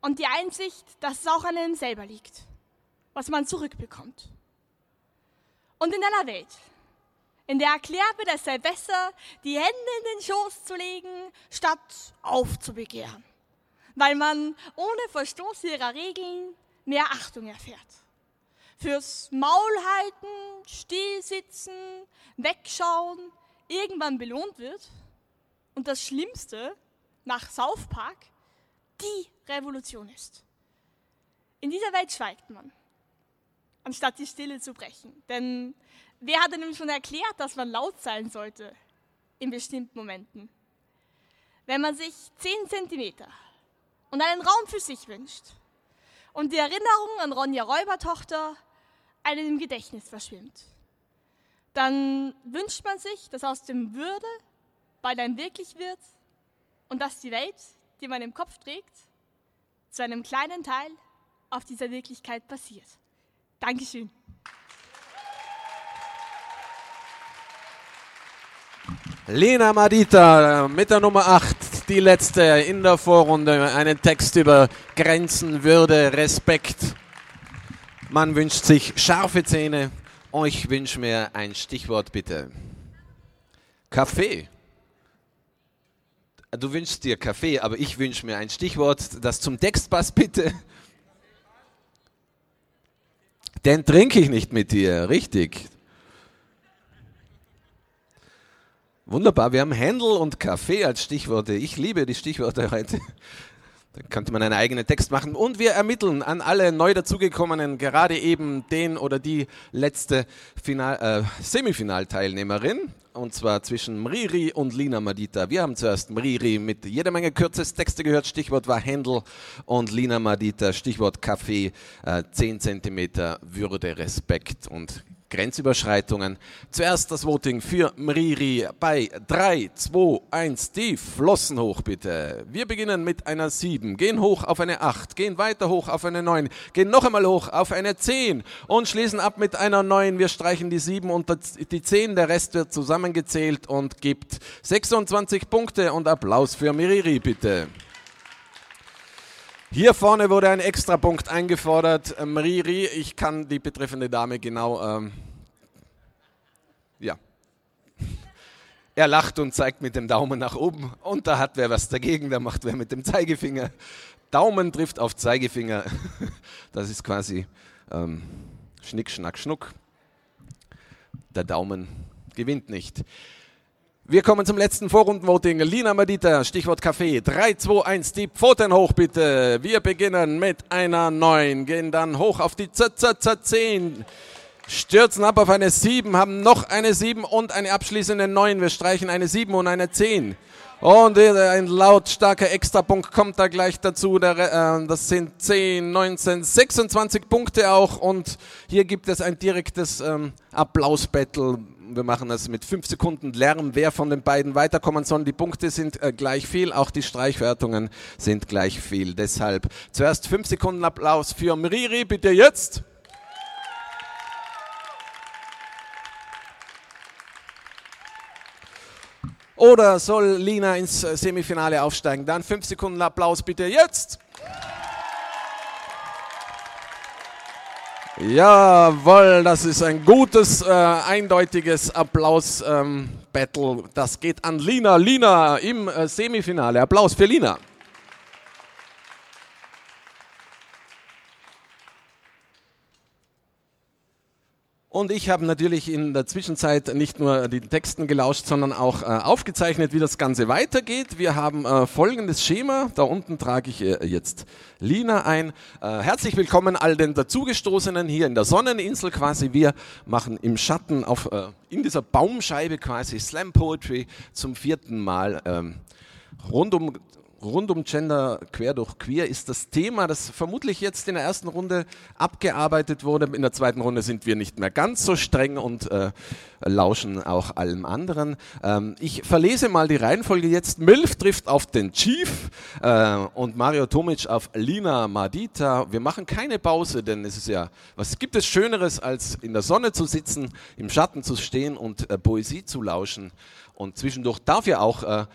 und die Einsicht, dass es auch an einem selber liegt, was man zurückbekommt. Und in einer Welt, in der erklärt wird, es sei besser, die Hände in den Schoß zu legen, statt aufzubegehren, weil man ohne Verstoß ihrer Regeln mehr Achtung erfährt fürs Maul halten, stillsitzen, wegschauen, irgendwann belohnt wird. Und das Schlimmste nach South Park die Revolution ist. In dieser Welt schweigt man, anstatt die Stille zu brechen. Denn wer hat denn schon erklärt, dass man laut sein sollte in bestimmten Momenten? Wenn man sich zehn Zentimeter und einen Raum für sich wünscht und die Erinnerung an Ronja Räubertochter einem im Gedächtnis verschwimmt. Dann wünscht man sich, dass aus dem Würde bald ein wirklich wird und dass die Welt, die man im Kopf trägt, zu einem kleinen Teil auf dieser Wirklichkeit passiert. Dankeschön. Lena Madita mit der Nummer 8, die letzte in der Vorrunde, einen Text über Grenzen, Würde, Respekt. Man wünscht sich scharfe Zähne. Ich wünsche mir ein Stichwort bitte. Kaffee. Du wünschst dir Kaffee, aber ich wünsche mir ein Stichwort, das zum Text passt, bitte. Den trinke ich nicht mit dir, richtig. Wunderbar, wir haben Händel und Kaffee als Stichworte. Ich liebe die Stichworte heute. Da könnte man einen eigenen Text machen. Und wir ermitteln an alle neu dazugekommenen, gerade eben den oder die letzte Final, äh, Semifinalteilnehmerin. Und zwar zwischen Mriri und Lina Madita. Wir haben zuerst Mriri mit jeder Menge Kürzestexte gehört. Stichwort war Händel. Und Lina Madita, Stichwort Kaffee, äh, 10 Zentimeter Würde, Respekt und Grenzüberschreitungen. Zuerst das Voting für Mriri bei 3, 2, 1. Die Flossen hoch bitte. Wir beginnen mit einer 7, gehen hoch auf eine 8, gehen weiter hoch auf eine 9, gehen noch einmal hoch auf eine 10 und schließen ab mit einer 9. Wir streichen die 7 und die 10. Der Rest wird zusammengezählt und gibt 26 Punkte und Applaus für Mriri bitte. Hier vorne wurde ein Extrapunkt eingefordert. Mriri, ich kann die betreffende Dame genau. Ähm, ja. Er lacht und zeigt mit dem Daumen nach oben. Und da hat wer was dagegen, da macht wer mit dem Zeigefinger. Daumen trifft auf Zeigefinger. Das ist quasi ähm, Schnick, Schnack, Schnuck. Der Daumen gewinnt nicht. Wir kommen zum letzten Vorrundenvoting. Lina Madita, Stichwort Kaffee. 3, 2, 1, die Pfoten hoch bitte. Wir beginnen mit einer 9, gehen dann hoch auf die Z, Z, Z, 10. Stürzen ab auf eine 7, haben noch eine 7 und eine abschließende 9. Wir streichen eine 7 und eine 10. Und ein lautstarker Extrapunkt kommt da gleich dazu. Äh, das sind 10, 19, 26 Punkte auch. Und hier gibt es ein direktes ähm, Applausbattle wir machen das mit fünf Sekunden Lärm, wer von den beiden weiterkommen soll. Die Punkte sind äh, gleich viel, auch die Streichwertungen sind gleich viel. Deshalb zuerst fünf Sekunden Applaus für Mriri, bitte jetzt. Oder soll Lina ins äh, Semifinale aufsteigen? Dann fünf Sekunden Applaus bitte jetzt. Jawohl, das ist ein gutes, äh, eindeutiges Applaus-Battle. das geht an Lina. Lina im äh, Semifinale. Applaus für Lina. Und ich habe natürlich in der Zwischenzeit nicht nur die Texten gelauscht, sondern auch äh, aufgezeichnet, wie das Ganze weitergeht. Wir haben äh, folgendes Schema. Da unten trage ich äh, jetzt Lina ein. Äh, herzlich willkommen all den Dazugestoßenen hier in der Sonneninsel quasi. Wir machen im Schatten auf, äh, in dieser Baumscheibe quasi Slam Poetry zum vierten Mal. Ähm, rund um rund um Gender quer durch queer ist das Thema, das vermutlich jetzt in der ersten Runde abgearbeitet wurde. In der zweiten Runde sind wir nicht mehr ganz so streng und äh, lauschen auch allem anderen. Ähm, ich verlese mal die Reihenfolge jetzt. Milf trifft auf den Chief äh, und Mario Tomic auf Lina Madita. Wir machen keine Pause, denn es ist ja, was gibt es Schöneres, als in der Sonne zu sitzen, im Schatten zu stehen und äh, Poesie zu lauschen. Und zwischendurch darf ja auch äh,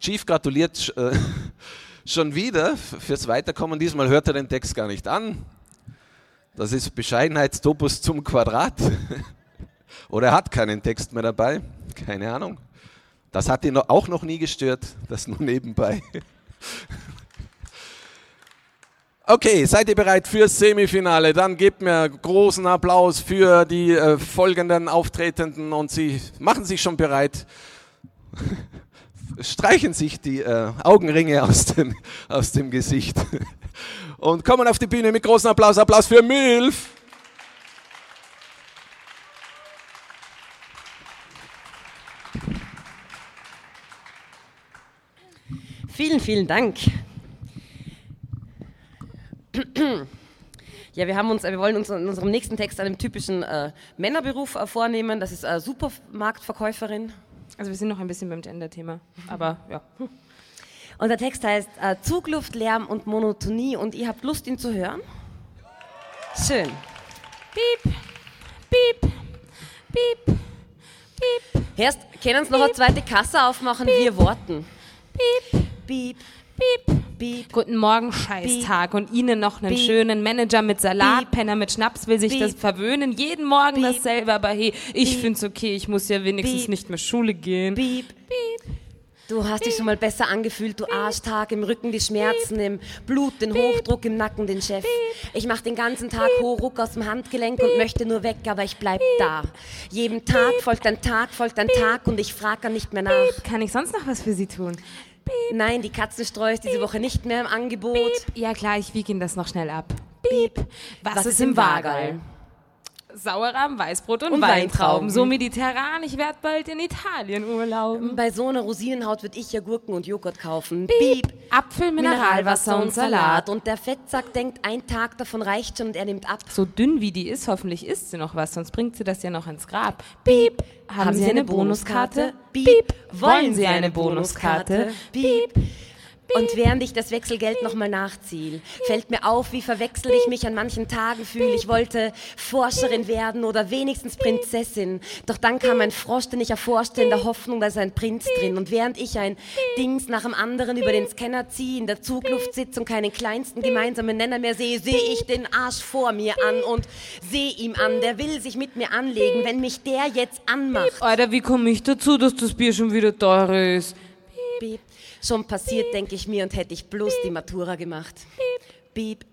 Chief gratuliert äh, schon wieder fürs Weiterkommen. Diesmal hört er den Text gar nicht an. Das ist Bescheidenheitstopus zum Quadrat. Oder er hat keinen Text mehr dabei. Keine Ahnung. Das hat ihn auch noch nie gestört. Das nur nebenbei. Okay, seid ihr bereit fürs Semifinale? Dann gebt mir großen Applaus für die äh, folgenden Auftretenden und sie machen sich schon bereit streichen sich die äh, Augenringe aus, den, aus dem Gesicht und kommen auf die Bühne mit großem Applaus. Applaus für Milf. Vielen, vielen Dank. Ja, wir haben uns, wir wollen uns in unserem nächsten Text einen typischen äh, Männerberuf äh, vornehmen. Das ist äh, Supermarktverkäuferin. Also wir sind noch ein bisschen beim Gender-Thema, aber ja. Und der Text heißt äh, Zugluft, Lärm und Monotonie und ihr habt Lust, ihn zu hören? Schön. Piep, piep, piep, piep. Erst können Sie noch eine zweite Kasse aufmachen, piep, wir warten. Piep, piep, piep. Beep. Guten Morgen, Scheißtag. Beep. Und Ihnen noch einen Beep. schönen Manager mit Salat, Penner mit Schnaps will sich das verwöhnen. Jeden Morgen dasselbe, aber hey, ich find's okay, ich muss ja wenigstens nicht mehr Schule gehen. Beep. Beep. Du hast dich schon mal besser angefühlt, du Arschtag, im Rücken die Schmerzen, im Blut, den Hochdruck, im Nacken den Chef. Ich mach den ganzen Tag Hochruck aus dem Handgelenk und möchte nur weg, aber ich bleib da. Jedem Tag folgt ein Tag, folgt ein Tag und ich frage nicht mehr nach. Kann ich sonst noch was für Sie tun? Piep. Nein, die Katzenstreu ist diese Woche nicht mehr im Angebot. Piep. Ja klar, ich wiege Ihnen das noch schnell ab. Piep. Was, Was ist im Wagal? Sauerrahm, Weißbrot und, und Weintrauben. Weintrauben. So mediterran, ich werde bald in Italien urlauben. Bei so einer Rosinenhaut würde ich ja Gurken und Joghurt kaufen. Piep. Apfel, Mineralwasser und Salat. Und der Fettsack denkt, ein Tag davon reicht schon und er nimmt ab. So dünn wie die ist, hoffentlich isst sie noch was, sonst bringt sie das ja noch ins Grab. Piep. Haben, Haben Sie eine Bonuskarte? Piep. Wollen Sie eine Bonuskarte? Piep. Und während ich das Wechselgeld nochmal nachziehe, fällt mir auf, wie verwechselt ich mich an manchen Tagen fühle. Ich wollte Forscherin werden oder wenigstens Prinzessin. Doch dann kam ein Frosch, den ich erforschte, in der Hoffnung, da ist ein Prinz drin. Und während ich ein Dings nach dem anderen über den Scanner ziehe, in der Zugluft sitze und keinen kleinsten gemeinsamen Nenner mehr sehe, sehe ich den Arsch vor mir an und sehe ihm an. Der will sich mit mir anlegen, wenn mich der jetzt anmacht. Alter, wie komme ich dazu, dass das Bier schon wieder teurer ist? Piep. Schon passiert, denke ich mir, und hätte ich bloß die Matura gemacht. Piep.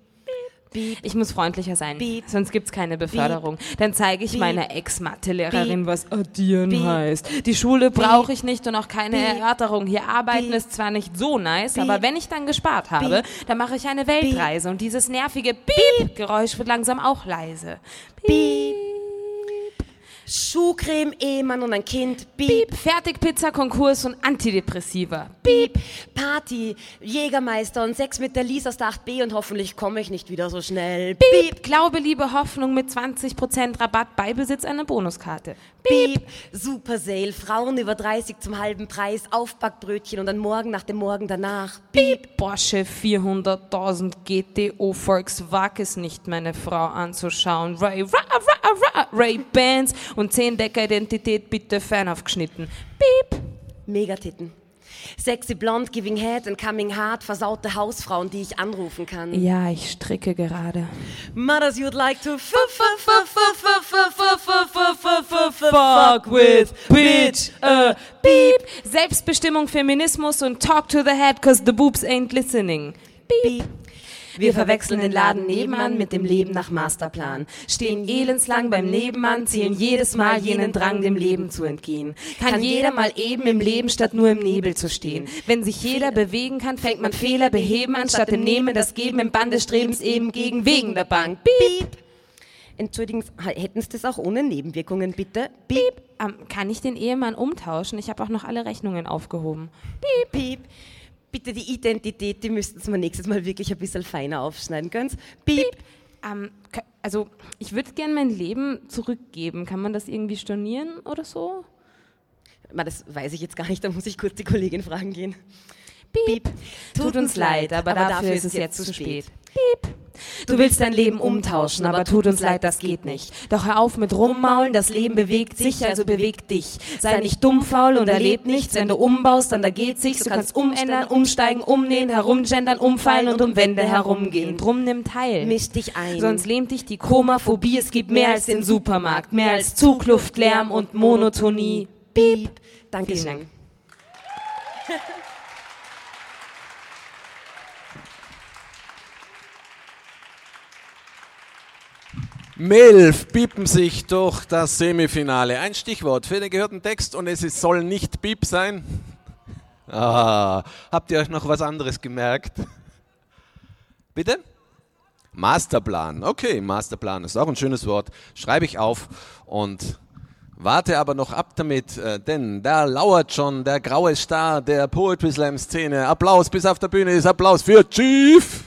Beep. Ich muss freundlicher sein, Beep. sonst gibt es keine Beförderung. Beep. Dann zeige ich meiner Ex-Mathelehrerin, was addieren heißt. Die Schule brauche ich nicht und auch keine Erörterung. Hier arbeiten ist zwar nicht so nice, aber wenn ich dann gespart habe, dann mache ich eine Weltreise und dieses nervige Beep-Geräusch wird langsam auch leise. Beep. Schuhcreme, Ehemann und ein Kind. Beep. Beep. Fertigpizza, Konkurs und Antidepressiva. Beep. Party, Jägermeister und Sex mit der Lies aus der 8b und hoffentlich komme ich nicht wieder so schnell. Beep. Beep. Glaube, Liebe, Hoffnung mit 20% Rabatt bei Besitz einer Bonuskarte. Beep. Beep. Super Sale, Frauen über 30 zum halben Preis, Aufbackbrötchen und dann morgen nach dem Morgen danach. Beep. Porsche 400.000 GTO Volkswagen ist nicht meine Frau anzuschauen. Ray, ra, ra, ra, Ray Bands und 10 Decker Identität bitte fein aufgeschnitten. Piep! Megatitten. Sexy Blond, Giving Head and Coming Hard, versaute Hausfrauen, die ich anrufen kann. Ja, ich stricke gerade. Mothers you'd like to fuck with bitch beep. Selbstbestimmung, Feminismus und talk to the head, cause the boobs ain't listening. Beep. Wir verwechseln den Laden nebenan mit dem Leben nach Masterplan. Stehen elendslang beim Nebenmann, zielen jedes Mal jenen Drang, dem Leben zu entgehen. Kann jeder mal eben im Leben, statt nur im Nebel zu stehen. Wenn sich jeder bewegen kann, fängt man Fehler beheben an, statt dem Nehmen das Geben im Band des Strebens eben gegen wegen der Bank. Beep. Entschuldigen, Sie, hätten Sie das auch ohne Nebenwirkungen, bitte? Beep. Ähm, kann ich den Ehemann umtauschen? Ich habe auch noch alle Rechnungen aufgehoben. Piep, piep. Bitte die Identität, die müssten Sie mir nächstes Mal wirklich ein bisschen feiner aufschneiden. Können Sie? Piep. Ähm, also, ich würde gerne mein Leben zurückgeben. Kann man das irgendwie stornieren oder so? Das weiß ich jetzt gar nicht, da muss ich kurz die Kollegin fragen gehen. Piep. Tut uns leid, aber, dafür ist es jetzt zu spät. Piep. Du willst dein Leben umtauschen, aber tut uns leid, das geht nicht. Doch hör auf mit rummaulen, das Leben bewegt sich, also bewegt dich. Sei nicht dumm, faul und erleb nichts. Wenn du umbaust, dann da geht sich's. Du kannst umändern, umsteigen, umnähen, herumgendern, umfallen und um Wände herumgehen. Drum nimm teil. Misch dich ein. Sonst lähmt dich die Komaphobie. Es gibt mehr als den Supermarkt, mehr als Zugluft, Lärm und Monotonie. Piep. Dankeschön. Vielen Dank. Milf piepen sich durch das Semifinale. Ein Stichwort für den gehörten Text und es ist- soll nicht Piep sein. Ah, habt ihr euch noch was anderes gemerkt? Bitte? Masterplan. Okay, Masterplan ist auch ein schönes Wort. Schreibe ich auf und warte aber noch ab damit, äh, denn da lauert schon der graue Star der Poetry Slam Szene. Applaus bis auf der Bühne ist Applaus für Chief.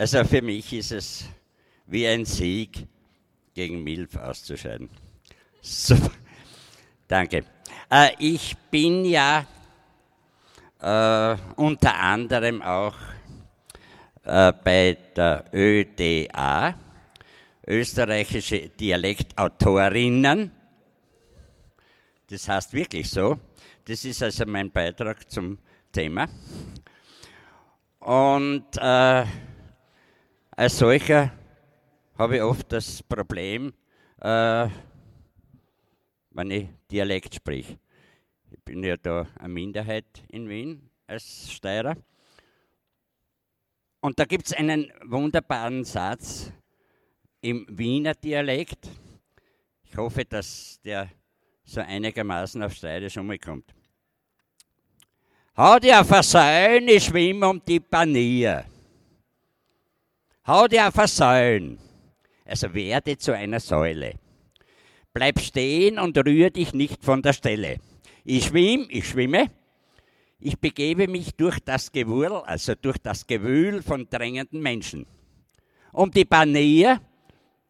Also für mich ist es wie ein Sieg, gegen Milf auszuscheiden. Super. Danke. Äh, ich bin ja äh, unter anderem auch äh, bei der ÖDA, österreichische Dialektautorinnen. Das heißt wirklich so. Das ist also mein Beitrag zum Thema. Und äh, als solcher habe ich oft das Problem, äh, wenn ich Dialekt sprich. Ich bin ja da eine Minderheit in Wien als Steirer. Und da gibt es einen wunderbaren Satz im Wiener Dialekt. Ich hoffe, dass der so einigermaßen auf Steirisch umkommt. Hat ja versäuen, ich um die Panier. Hau dir auf eine Säulen. Also werde zu einer Säule. Bleib stehen und rühr dich nicht von der Stelle. Ich schwimm, ich schwimme. Ich begebe mich durch das Gewurl, also durch das Gewühl von drängenden Menschen. Um die Panier,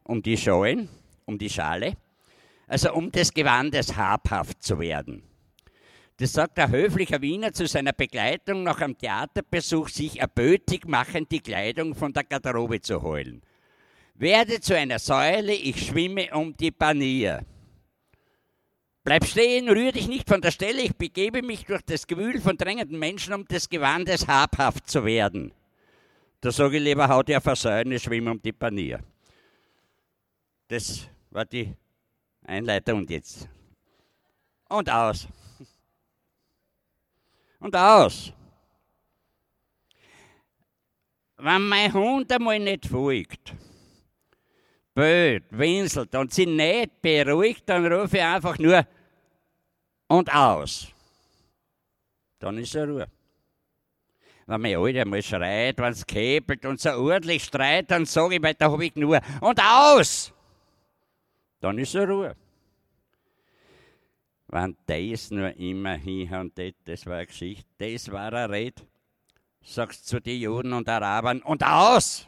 um die Scheuen, um die Schale, also um des Gewandes habhaft zu werden. Das sagt ein höflicher Wiener zu seiner Begleitung nach einem Theaterbesuch, sich erbötig machen, die Kleidung von der Garderobe zu holen. Werde zu einer Säule, ich schwimme um die Panier. Bleib stehen, rühr dich nicht von der Stelle, ich begebe mich durch das Gewühl von drängenden Menschen, um des Gewandes habhaft zu werden. Da sage ich lieber, hau dir auf eine Säule, ich schwimme um die Panier. Das war die Einleitung und jetzt. Und aus und aus. Wenn mein Hund einmal nicht folgt, böd, winselt und sie nicht beruhigt, dann rufe ich einfach nur und aus. Dann ist er Ruhe. Wenn mein Alter mal schreit, wenn es käbelt und so ordentlich streit, dann sage ich, weil da habe ich nur und aus. Dann ist er Ruhe wenn das nur immer hin und das, das war eine Geschichte, das war eine Rede, sagst zu den Juden und Arabern und aus!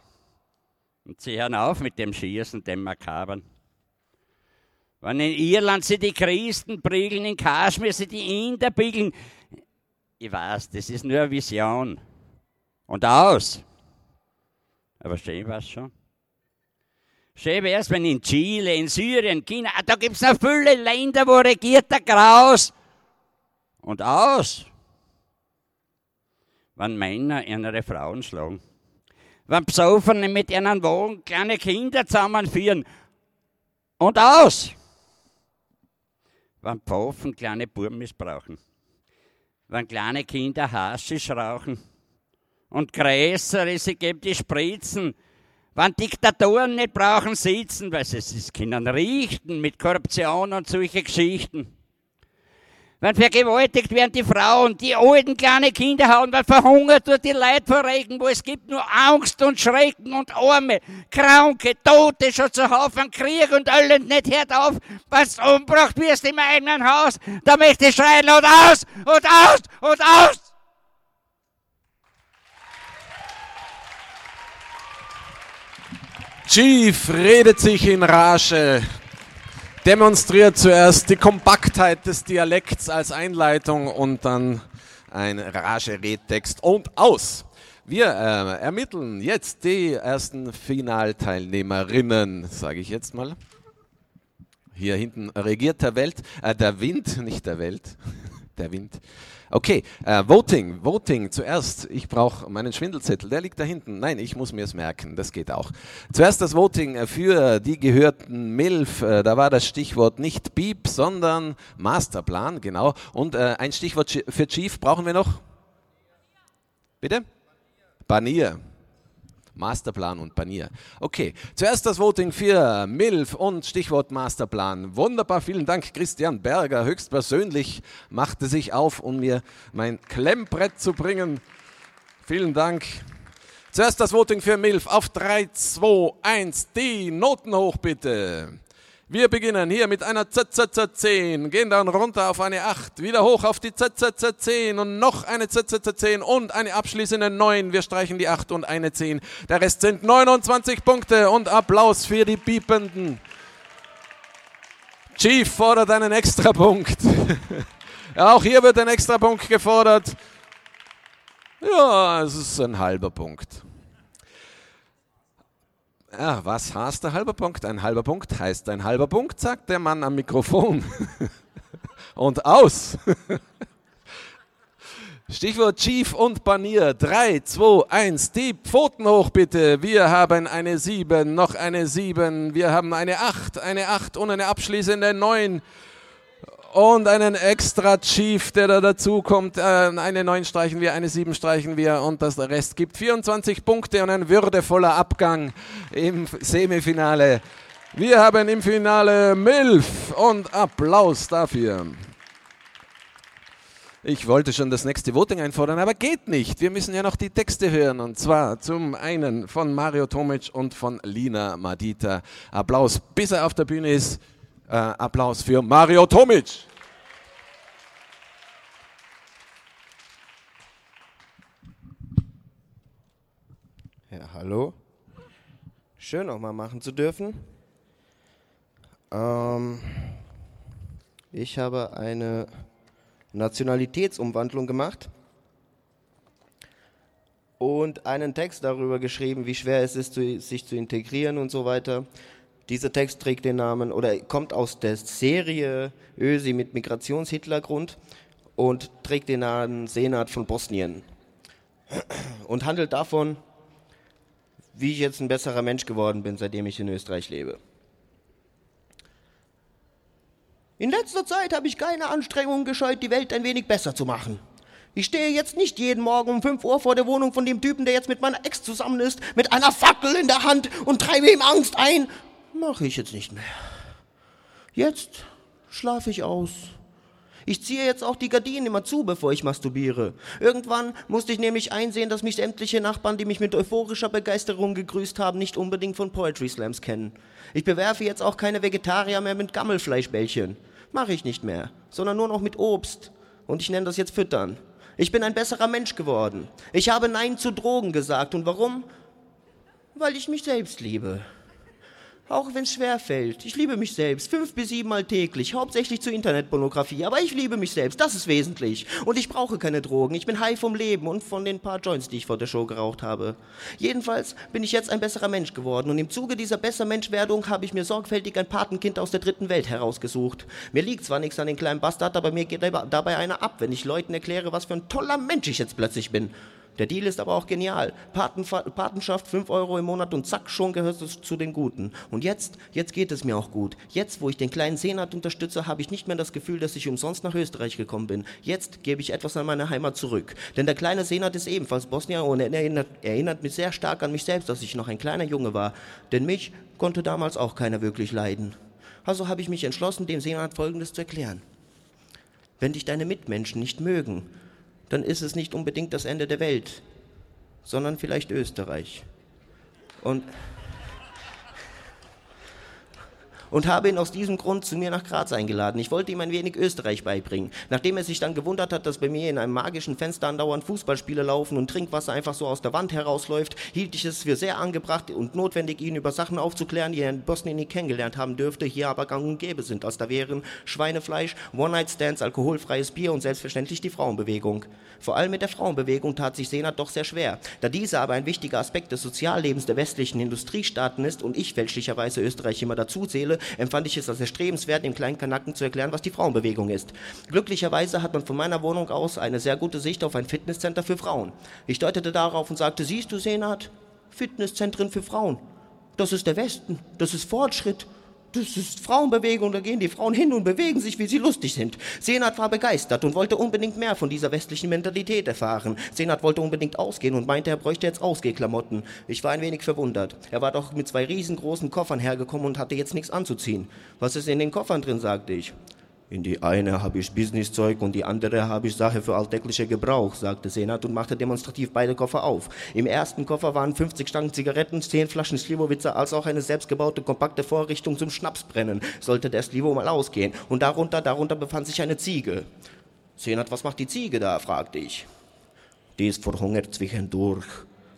Und sie hören auf mit dem Schießen, dem Makabern. Wenn in Irland sie die Christen prügeln, in Kaschmir sie die Inder prügeln, ich weiß, das ist nur eine Vision. Und aus! Aber schön war es schon. Schön wär's, wenn in Chile, in Syrien, China, ah, da gibt's noch viele Länder, wo regiert der Graus. Und aus. Wenn Männer ihre Frauen schlagen. Wenn Psoffene mit ihren Wogen kleine Kinder zusammenführen. Und aus. Wenn Pfaffen kleine Buben missbrauchen. Wenn kleine Kinder Haschisch rauchen. Und größere, sie geben die Spritzen wenn Diktatoren nicht brauchen sitzen, weil sie es können riechen mit Korruption und solche Geschichten. Wenn vergewaltigt werden die Frauen, die alten kleine Kinder haben, weil verhungert wird die Leute vor Regen, wo es gibt nur Angst und Schrecken und Arme, Kranke, Tote schon zu Haufen, Krieg und Elend nicht hört auf, was umbracht wirst im eigenen Haus, da möchte ich schreien und aus und aus und aus! Chief redet sich in Rage, demonstriert zuerst die Kompaktheit des Dialekts als Einleitung und dann ein Rage-Redtext und aus. Wir äh, ermitteln jetzt die ersten Finalteilnehmerinnen, sage ich jetzt mal. Hier hinten regiert der Welt, äh, der Wind, nicht der Welt, der Wind. Okay, äh, Voting, Voting zuerst. Ich brauche meinen Schwindelzettel, der liegt da hinten. Nein, ich muss mir es merken, das geht auch. Zuerst das Voting für die gehörten MILF. Äh, da war das Stichwort nicht BIEB, sondern Masterplan, genau. Und äh, ein Stichwort für Chief brauchen wir noch? Bitte? Banier. Masterplan und Panier. Okay, zuerst das Voting für MILF und Stichwort Masterplan. Wunderbar, vielen Dank. Christian Berger höchstpersönlich machte sich auf, um mir mein Klemmbrett zu bringen. Vielen Dank. Zuerst das Voting für MILF auf 3, 2, 1. Die Noten hoch bitte. Wir beginnen hier mit einer ZZZ10, gehen dann runter auf eine 8, wieder hoch auf die ZZZ10 und noch eine ZZZ10 und eine abschließende 9. Wir streichen die 8 und eine 10. Der Rest sind 29 Punkte und Applaus für die Piependen. Chief fordert einen Extrapunkt. auch hier wird ein Extrapunkt gefordert. Ja, es ist ein halber Punkt. Ja, was heißt ein halber Punkt? Ein halber Punkt heißt ein halber Punkt, sagt der Mann am Mikrofon. und aus. Stichwort Chief und Banier. 3, 2, 1. Die Pfoten hoch bitte. Wir haben eine 7, noch eine 7. Wir haben eine 8, eine 8 und eine abschließende 9 und einen extra Chief, der da dazu kommt. Äh, eine 9 streichen wir, eine 7 streichen wir und das Rest gibt 24 Punkte und ein würdevoller Abgang im Semifinale. Wir haben im Finale Milf und Applaus dafür. Ich wollte schon das nächste Voting einfordern, aber geht nicht. Wir müssen ja noch die Texte hören. Und zwar zum einen von Mario Tomic und von Lina Madita. Applaus, bis er auf der Bühne ist. Äh, Applaus für Mario Tomic. Ja, hallo. Schön auch mal machen zu dürfen. Ähm, ich habe eine Nationalitätsumwandlung gemacht und einen Text darüber geschrieben, wie schwer es ist, sich zu integrieren und so weiter. Dieser Text trägt den Namen oder kommt aus der Serie Ösi mit Migrationshintergrund und trägt den Namen Senat von Bosnien und handelt davon, wie ich jetzt ein besserer Mensch geworden bin, seitdem ich in Österreich lebe. In letzter Zeit habe ich keine Anstrengungen gescheut, die Welt ein wenig besser zu machen. Ich stehe jetzt nicht jeden Morgen um 5 Uhr vor der Wohnung von dem Typen, der jetzt mit meiner Ex zusammen ist, mit einer Fackel in der Hand und treibe ihm Angst ein mache ich jetzt nicht mehr. Jetzt schlafe ich aus. Ich ziehe jetzt auch die Gardinen immer zu, bevor ich masturbiere. Irgendwann musste ich nämlich einsehen, dass mich sämtliche Nachbarn, die mich mit euphorischer Begeisterung gegrüßt haben, nicht unbedingt von Poetry Slams kennen. Ich bewerfe jetzt auch keine Vegetarier mehr mit Gammelfleischbällchen. Mache ich nicht mehr, sondern nur noch mit Obst. Und ich nenne das jetzt Füttern. Ich bin ein besserer Mensch geworden. Ich habe Nein zu Drogen gesagt. Und warum? Weil ich mich selbst liebe. Auch wenn es schwer fällt. Ich liebe mich selbst. Fünf bis sieben Mal täglich. Hauptsächlich zur Internetpornografie. Aber ich liebe mich selbst. Das ist wesentlich. Und ich brauche keine Drogen. Ich bin high vom Leben und von den paar Joints, die ich vor der Show geraucht habe. Jedenfalls bin ich jetzt ein besserer Mensch geworden. Und im Zuge dieser besser Menschwerdung habe ich mir sorgfältig ein Patenkind aus der dritten Welt herausgesucht. Mir liegt zwar nichts an den kleinen Bastard, aber mir geht dabei einer ab, wenn ich Leuten erkläre, was für ein toller Mensch ich jetzt plötzlich bin. Der Deal ist aber auch genial. Patenfa Patenschaft 5 Euro im Monat und zack, schon gehört es zu den Guten. Und jetzt, jetzt geht es mir auch gut. Jetzt, wo ich den kleinen Senat unterstütze, habe ich nicht mehr das Gefühl, dass ich umsonst nach Österreich gekommen bin. Jetzt gebe ich etwas an meine Heimat zurück. Denn der kleine Senat ist ebenfalls Bosnier und er erinnert, erinnert mich sehr stark an mich selbst, dass ich noch ein kleiner Junge war. Denn mich konnte damals auch keiner wirklich leiden. Also habe ich mich entschlossen, dem Senat Folgendes zu erklären. Wenn dich deine Mitmenschen nicht mögen, dann ist es nicht unbedingt das Ende der Welt, sondern vielleicht Österreich. Und und habe ihn aus diesem Grund zu mir nach Graz eingeladen. Ich wollte ihm ein wenig Österreich beibringen. Nachdem er sich dann gewundert hat, dass bei mir in einem magischen Fenster andauernd Fußballspiele laufen und Trinkwasser einfach so aus der Wand herausläuft, hielt ich es für sehr angebracht und notwendig, ihn über Sachen aufzuklären, die er in Bosnien nie kennengelernt haben dürfte, hier aber gang und gäbe sind, als da wären Schweinefleisch, One-Night-Stands, alkoholfreies Bier und selbstverständlich die Frauenbewegung. Vor allem mit der Frauenbewegung tat sich Senat doch sehr schwer. Da diese aber ein wichtiger Aspekt des Soziallebens der westlichen Industriestaaten ist und ich fälschlicherweise Österreich immer dazu zähle, empfand ich es als erstrebenswert, dem kleinen Kanacken zu erklären, was die Frauenbewegung ist. Glücklicherweise hat man von meiner Wohnung aus eine sehr gute Sicht auf ein Fitnesscenter für Frauen. Ich deutete darauf und sagte, siehst du, Senat, Fitnesszentren für Frauen. Das ist der Westen, das ist Fortschritt. Das ist Frauenbewegung, da gehen die Frauen hin und bewegen sich, wie sie lustig sind. Senat war begeistert und wollte unbedingt mehr von dieser westlichen Mentalität erfahren. Senat wollte unbedingt ausgehen und meinte, er bräuchte jetzt Ausgehklamotten. Ich war ein wenig verwundert. Er war doch mit zwei riesengroßen Koffern hergekommen und hatte jetzt nichts anzuziehen. Was ist in den Koffern drin, sagte ich. In die eine habe ich Businesszeug und die andere habe ich Sache für alltägliche Gebrauch, sagte Senat und machte demonstrativ beide Koffer auf. Im ersten Koffer waren 50 Stangen Zigaretten, 10 Flaschen Slivovitzer, als auch eine selbstgebaute kompakte Vorrichtung zum Schnapsbrennen. Sollte der Slivo mal ausgehen. Und darunter, darunter befand sich eine Ziege. Senat, was macht die Ziege da? fragte ich. Die ist verhungert zwischendurch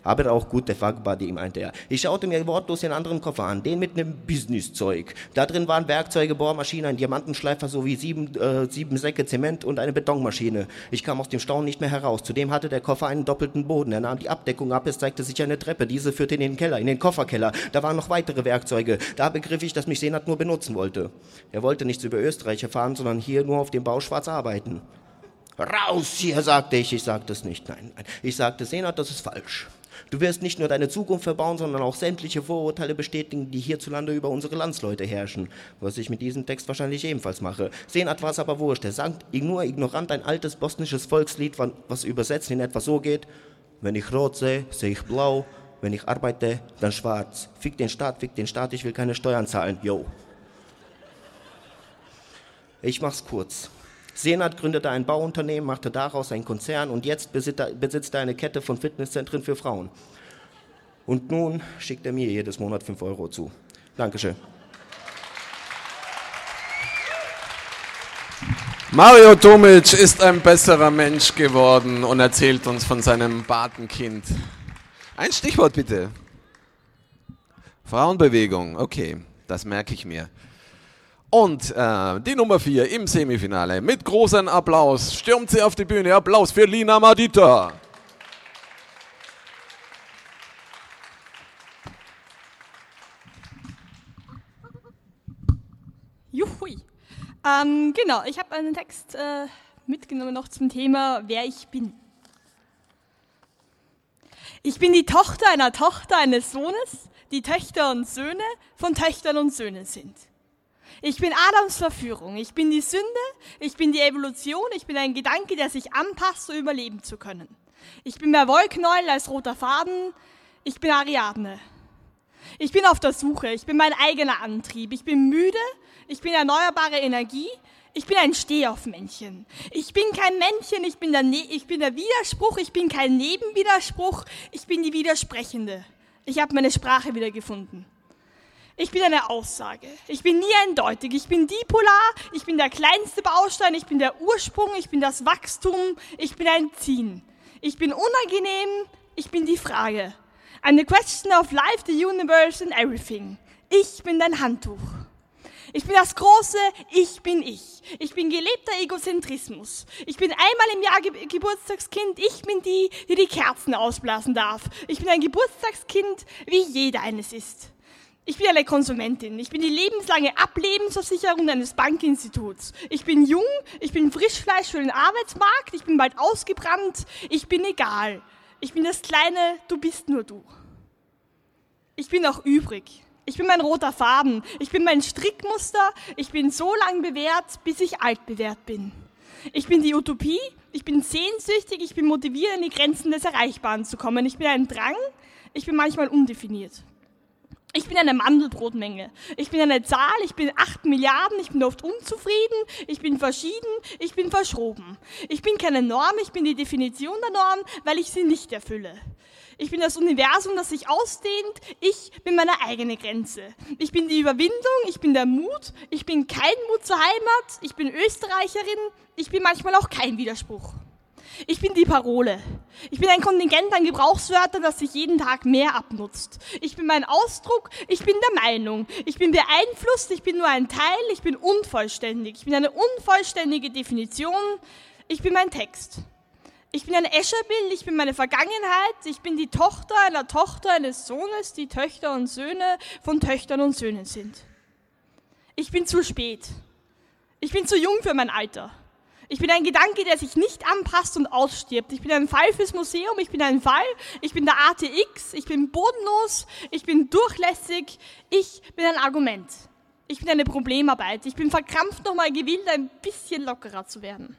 aber auch gute Fuckbuddy, meinte er. Ich schaute mir wortlos den anderen Koffer an, den mit einem Businesszeug. Da drin waren Werkzeuge, Bohrmaschine, ein Diamantenschleifer sowie sieben, äh, sieben Säcke Zement und eine Betonmaschine. Ich kam aus dem Staunen nicht mehr heraus. Zudem hatte der Koffer einen doppelten Boden. Er nahm die Abdeckung ab, es zeigte sich eine Treppe. Diese führte in den Keller, in den Kofferkeller. Da waren noch weitere Werkzeuge. Da begriff ich, dass mich Senat nur benutzen wollte. Er wollte nichts über Österreich erfahren, sondern hier nur auf dem Bau schwarz arbeiten. Raus hier, sagte ich. Ich sagte es nicht. Nein, nein. Ich sagte, Senat, das ist falsch. Du wirst nicht nur deine Zukunft verbauen, sondern auch sämtliche Vorurteile bestätigen, die hierzulande über unsere Landsleute herrschen. Was ich mit diesem Text wahrscheinlich ebenfalls mache. Sehen etwas aber wurscht. Er sagt nur ignorant ein altes bosnisches Volkslied, was übersetzt in etwa so geht. Wenn ich rot sehe, sehe ich blau. Wenn ich arbeite, dann schwarz. Fick den Staat, fick den Staat, ich will keine Steuern zahlen. Yo. Ich mach's kurz. Senat gründete ein Bauunternehmen, machte daraus einen Konzern und jetzt besitzt er eine Kette von Fitnesszentren für Frauen. Und nun schickt er mir jedes Monat 5 Euro zu. Dankeschön. Mario Tomic ist ein besserer Mensch geworden und erzählt uns von seinem Patenkind. Ein Stichwort bitte. Frauenbewegung, okay, das merke ich mir. Und äh, die Nummer 4 im Semifinale. Mit großem Applaus stürmt sie auf die Bühne. Applaus für Lina Madita. Juhui. Ähm, genau, ich habe einen Text äh, mitgenommen noch zum Thema, wer ich bin. Ich bin die Tochter einer Tochter eines Sohnes, die Töchter und Söhne von Töchtern und Söhnen sind. Ich bin Adams Verführung. Ich bin die Sünde. Ich bin die Evolution. Ich bin ein Gedanke, der sich anpasst, um überleben zu können. Ich bin mehr Wollknäuel als roter Faden. Ich bin Ariadne. Ich bin auf der Suche. Ich bin mein eigener Antrieb. Ich bin müde. Ich bin erneuerbare Energie. Ich bin ein Stehaufmännchen. Ich bin kein Männchen. Ich bin, der ne ich bin der Widerspruch. Ich bin kein Nebenwiderspruch. Ich bin die Widersprechende. Ich habe meine Sprache wieder gefunden. Ich bin eine Aussage. Ich bin nie eindeutig. Ich bin dipolar. Ich bin der kleinste Baustein. Ich bin der Ursprung. Ich bin das Wachstum. Ich bin ein Ziehen. Ich bin unangenehm. Ich bin die Frage. Eine question of life, the universe and everything. Ich bin dein Handtuch. Ich bin das große Ich bin ich. Ich bin gelebter Egozentrismus. Ich bin einmal im Jahr Ge Geburtstagskind. Ich bin die, die die Kerzen ausblasen darf. Ich bin ein Geburtstagskind, wie jeder eines ist. Ich bin eine Konsumentin. Ich bin die lebenslange Ablebensversicherung eines Bankinstituts. Ich bin jung, ich bin Frischfleisch für den Arbeitsmarkt, ich bin bald ausgebrannt, ich bin egal. Ich bin das kleine Du bist nur du. Ich bin auch übrig. Ich bin mein roter Faden. Ich bin mein Strickmuster. Ich bin so lang bewährt, bis ich alt bewährt bin. Ich bin die Utopie. Ich bin sehnsüchtig. Ich bin motiviert, an die Grenzen des Erreichbaren zu kommen. Ich bin ein Drang. Ich bin manchmal undefiniert. Ich bin eine Mandelbrotmenge. Ich bin eine Zahl, ich bin acht Milliarden, ich bin oft unzufrieden, ich bin verschieden, ich bin verschroben. Ich bin keine Norm, ich bin die Definition der Norm, weil ich sie nicht erfülle. Ich bin das Universum, das sich ausdehnt. Ich bin meine eigene Grenze. Ich bin die Überwindung, ich bin der Mut. Ich bin kein Mut zur Heimat. Ich bin Österreicherin. Ich bin manchmal auch kein Widerspruch. Ich bin die Parole. Ich bin ein Kontingent an Gebrauchswörtern, das sich jeden Tag mehr abnutzt. Ich bin mein Ausdruck, ich bin der Meinung. Ich bin beeinflusst, ich bin nur ein Teil, ich bin unvollständig. Ich bin eine unvollständige Definition. Ich bin mein Text. Ich bin ein Escherbild, ich bin meine Vergangenheit, ich bin die Tochter einer Tochter eines Sohnes, die Töchter und Söhne von Töchtern und Söhnen sind. Ich bin zu spät. Ich bin zu jung für mein Alter. Ich bin ein Gedanke, der sich nicht anpasst und ausstirbt. Ich bin ein Fall fürs Museum, ich bin ein Fall, ich bin der ATX, ich bin bodenlos, ich bin durchlässig, ich bin ein Argument. Ich bin eine Problemarbeit. Ich bin verkrampft nochmal gewillt, ein bisschen lockerer zu werden.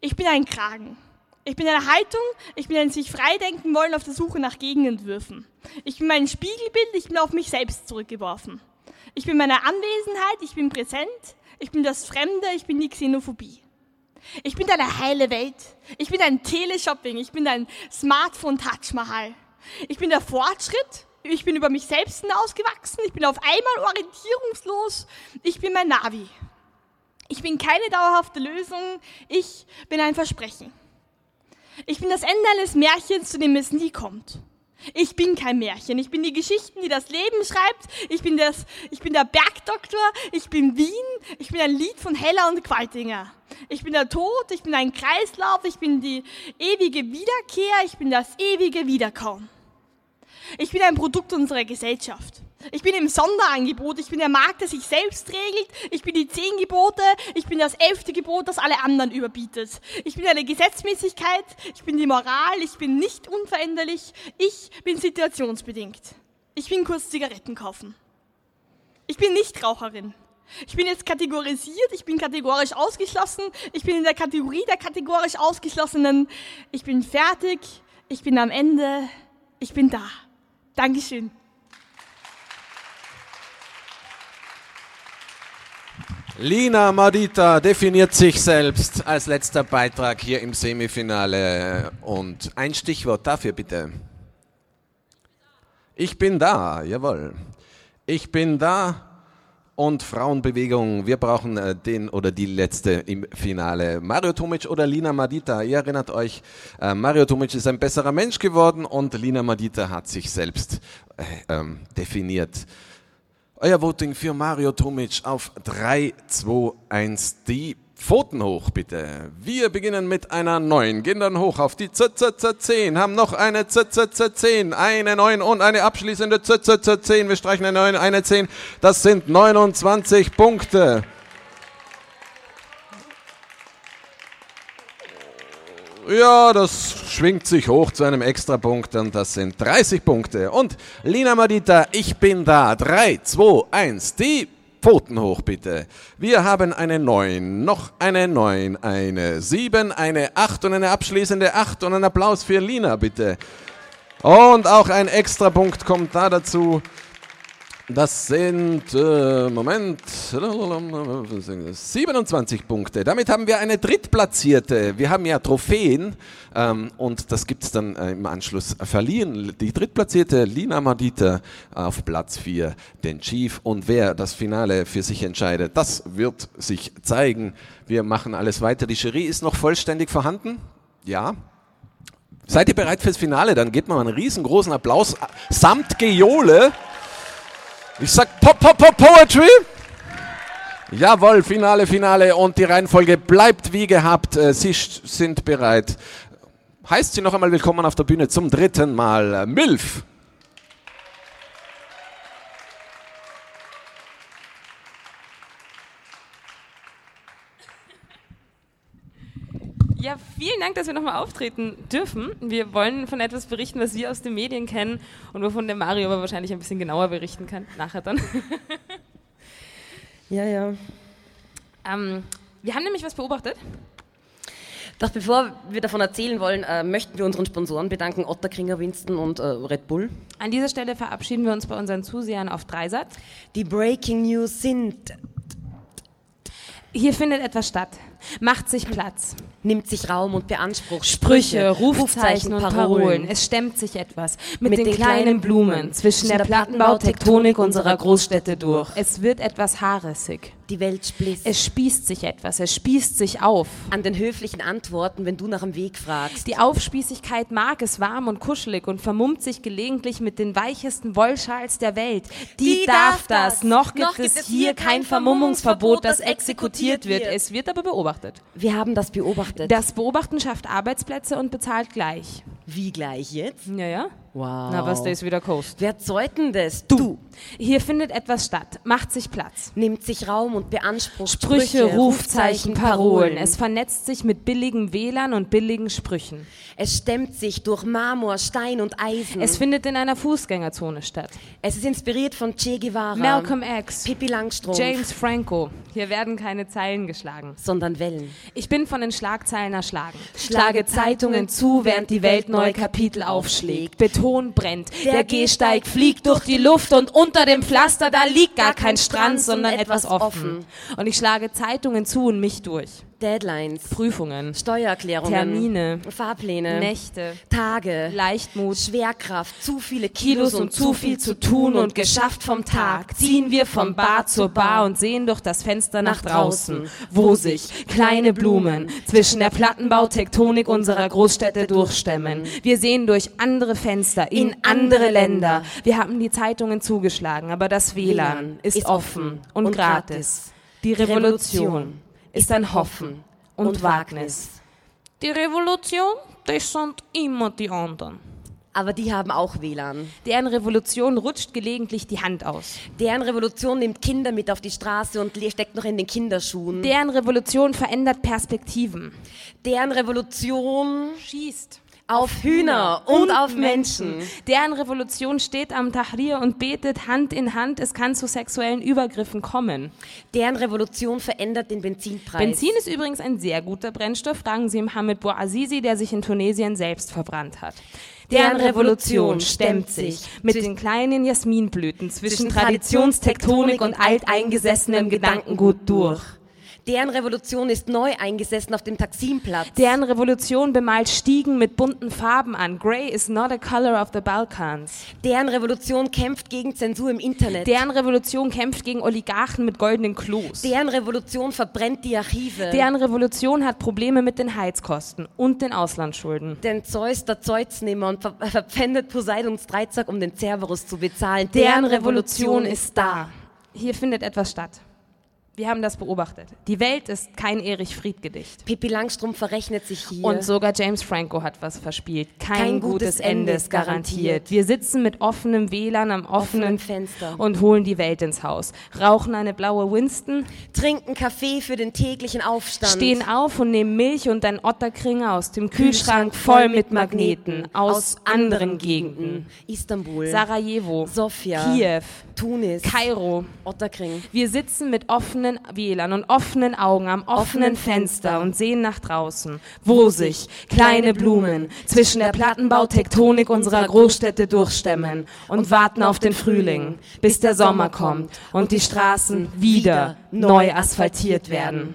Ich bin ein Kragen. Ich bin eine Haltung, ich bin ein sich freidenken wollen auf der Suche nach Gegenentwürfen. Ich bin mein Spiegelbild, ich bin auf mich selbst zurückgeworfen. Ich bin meine Anwesenheit, ich bin präsent, ich bin das Fremde, ich bin die Xenophobie. Ich bin deine heile Welt. Ich bin dein Teleshopping. Ich bin dein Smartphone Touch Mahal. Ich bin der Fortschritt. Ich bin über mich selbst hinausgewachsen. Ich bin auf einmal orientierungslos. Ich bin mein Navi. Ich bin keine dauerhafte Lösung. Ich bin ein Versprechen. Ich bin das Ende eines Märchens, zu dem es nie kommt. Ich bin kein Märchen. Ich bin die Geschichten, die das Leben schreibt. Ich bin, das, ich bin der Bergdoktor. Ich bin Wien. Ich bin ein Lied von Heller und Qualtinger. Ich bin der Tod. Ich bin ein Kreislauf. Ich bin die ewige Wiederkehr. Ich bin das ewige Wiederkommen. Ich bin ein Produkt unserer Gesellschaft. Ich bin im Sonderangebot, ich bin der Markt, der sich selbst regelt, ich bin die zehn Gebote, ich bin das elfte Gebot, das alle anderen überbietet. Ich bin eine Gesetzmäßigkeit, ich bin die Moral, ich bin nicht unveränderlich, ich bin situationsbedingt. Ich bin kurz Zigaretten kaufen. Ich bin nicht Raucherin. Ich bin jetzt kategorisiert, ich bin kategorisch ausgeschlossen, ich bin in der Kategorie der kategorisch Ausgeschlossenen. Ich bin fertig, ich bin am Ende, ich bin da. Dankeschön. Lina Madita definiert sich selbst als letzter Beitrag hier im Semifinale. Und ein Stichwort dafür bitte. Ich bin da, jawohl. Ich bin da und Frauenbewegung. Wir brauchen äh, den oder die letzte im Finale. Mario Tomic oder Lina Madita. Ihr erinnert euch, äh, Mario Tomic ist ein besserer Mensch geworden und Lina Madita hat sich selbst äh, ähm, definiert. Euer Voting für Mario Tomic auf 3, 2, 1. Die Pfoten hoch, bitte. Wir beginnen mit einer 9. Gehen dann hoch auf die ZZZ10. Haben noch eine ZZZ10. Eine 9 und eine abschließende ZZZ10. Wir streichen eine 9, eine 10. Das sind 29 Punkte. Ja, das schwingt sich hoch zu einem Extrapunkt und das sind 30 Punkte. Und Lina Madita, ich bin da. 3, 2, 1, die Pfoten hoch bitte. Wir haben eine 9, noch eine 9, eine 7, eine 8 und eine abschließende 8 und einen Applaus für Lina bitte. Und auch ein Extrapunkt kommt da dazu. Das sind, äh, Moment, 27 Punkte. Damit haben wir eine Drittplatzierte. Wir haben ja Trophäen ähm, und das gibt es dann äh, im Anschluss verliehen. Die Drittplatzierte Lina Madita auf Platz 4, den Chief. Und wer das Finale für sich entscheidet, das wird sich zeigen. Wir machen alles weiter. Die Jury ist noch vollständig vorhanden. Ja, Seid ihr bereit fürs Finale? Dann gebt mal einen riesengroßen Applaus samt Geole. Ich sag Pop, Pop, Pop Poetry. Jawohl, Finale, Finale und die Reihenfolge bleibt wie gehabt. Äh, Sie sind bereit. Heißt Sie noch einmal willkommen auf der Bühne zum dritten Mal. Äh, Milf. Ja, vielen Dank, dass wir nochmal auftreten dürfen. Wir wollen von etwas berichten, was wir aus den Medien kennen und wovon der Mario aber wahrscheinlich ein bisschen genauer berichten kann, nachher dann. Ja, ja. Ähm, wir haben nämlich was beobachtet. Doch bevor wir davon erzählen wollen, äh, möchten wir unseren Sponsoren bedanken, Otterkringer, Winston und äh, Red Bull. An dieser Stelle verabschieden wir uns bei unseren Zusehern auf Dreisatz. Die Breaking News sind... Hier findet etwas statt. Macht sich Platz. Nimmt sich Raum und beansprucht Sprüche, Rufzeichen und Parolen. Es stemmt sich etwas mit, den, kleinen Blumen zwischen der Plattenbautektonik unserer Großstädte durch. Es wird etwas haaressig. Die Welt spliss. Es spießt sich etwas, es spießt sich auf. An den höflichen Antworten, wenn du nach dem Weg fragst. Die Aufspießigkeit mag es warm und kuschelig und vermummt sich gelegentlich mit den weichesten Wollschals der Welt. Die, Die darf das. das. Noch gibt, Noch gibt es es hier kein Vermummungsverbot, das exekutiert wird. exekutiert wird. Es wird aber beobachtet. Wir haben das beobachtet. Das Beobachten schafft Arbeitsplätze und bezahlt gleich. Wie gleich jetzt? Ja, ja. Wow. Na, was, ist wieder Coast. Wer zeugt denn das? Du. Hier findet etwas statt. Macht sich Platz. Nimmt sich Raum und beansprucht Sprüche, Rufzeichen, Parolen. Es vernetzt sich mit billigem WLAN und billigen Sprüchen. Es stemmt sich durch Marmor, Stein und Eisen. Es findet in einer Fußgängerzone statt. Es ist inspiriert von Che Guevara, Malcolm X, Pippi Langstrumpf, James Franco. Hier werden keine Zeilen geschlagen. sondern Wellen. Ich bin von den Schlagzeilen erschlagen. Schlage Zeitungen zu, während die Welt neue Kapitel aufschlägt. Beton brennt. Der Gehsteig fliegt durch die Luft und unter dem Pflaster, da liegt gar kein Strand, sondern etwas offen. Und ich schlage Zeitungen zu und mich durch. Deadlines, Prüfungen, Steuererklärungen, Termine, Fahrpläne, Nächte, Tage, Leichtmut, Schwerkraft, zu viele Kilos und zu viel zu tun und geschafft vom Tag, ziehen wir vom Bar zur Bar und sehen durch das Fenster nach draußen, wo sich kleine Blumen zwischen der Plattenbautektonik unserer Großstädte durchstemmen. Wir sehen durch andere Fenster in andere Länder. Wir haben die Zeitungen zugeschlagen, aber das WLAN ist offen und gratis. Die Revolution ist ein Hoffen und Wagnis. Die Revolution, das sind immer die anderen. Aber die haben auch WLAN. Deren Revolution rutscht gelegentlich die Hand aus. Deren Revolution nimmt Kinder mit auf die Straße und steckt noch in den Kinderschuhen. Deren Revolution verändert Perspektiven. Deren Revolution schießt auf Hühner und, auf Menschen. Deren Revolution steht am Tahrir und betet Hand in Hand, es kann zu sexuellen Übergriffen kommen. Deren Revolution verändert den Benzinpreis. Benzin ist übrigens ein sehr guter Brennstoff, fragen Sie Mohamed Bouazizi, der sich in Tunesien selbst verbrannt hat. Deren Revolution stemmt sich mit den kleinen Jasminblüten zwischen Traditionstektonik und alteingesessenem Gedankengut durch. Deren Revolution ist neu eingesessen auf dem Taksimplatz. Deren Revolution bemalt Stiegen mit bunten Farben an. Grey is not a color of the Balkans. Deren Revolution kämpft gegen Zensur im Internet. Deren Revolution kämpft gegen Oligarchen mit goldenen Klos. Deren Revolution verbrennt die Archive. Deren Revolution hat Probleme mit den Heizkosten und den Auslandsschulden. Denn Zeus der Zeuznehmer und ver verpfändet Poseidons Dreizack, um den Cerberus zu bezahlen. Deren Revolution ist da. Hier findet etwas statt. Wir haben das beobachtet. Die Welt ist kein Erich Fried Gedicht. Pippi Langstrumpf verrechnet sich hier. Und sogar James Franco hat was verspielt. Kein, Kein gutes gutes Ende ist garantiert. Wir sitzen mit offenem WLAN am offenen Offenem Fenster. und holen die Welt ins Haus. Rauchen eine blaue Winston, Trinken Kaffee für den täglichen Aufstand. stehen auf und nehmen Milch und ein Otterkringer aus dem Kühlschrank voll mit Magneten aus anderen Gegenden. Istanbul, Sarajevo, Sofia, Kiew, Tunis, Kairo. Otterkring. Wir sitzen mit offenen WLAN und offenen Augen am offenen Fenster und sehen nach draußen, wo sich kleine Blumen zwischen der Plattenbautektonik unserer Großstädte durchstemmen und warten auf den Frühling, bis der Sommer kommt und die Straßen wieder neu asphaltiert werden.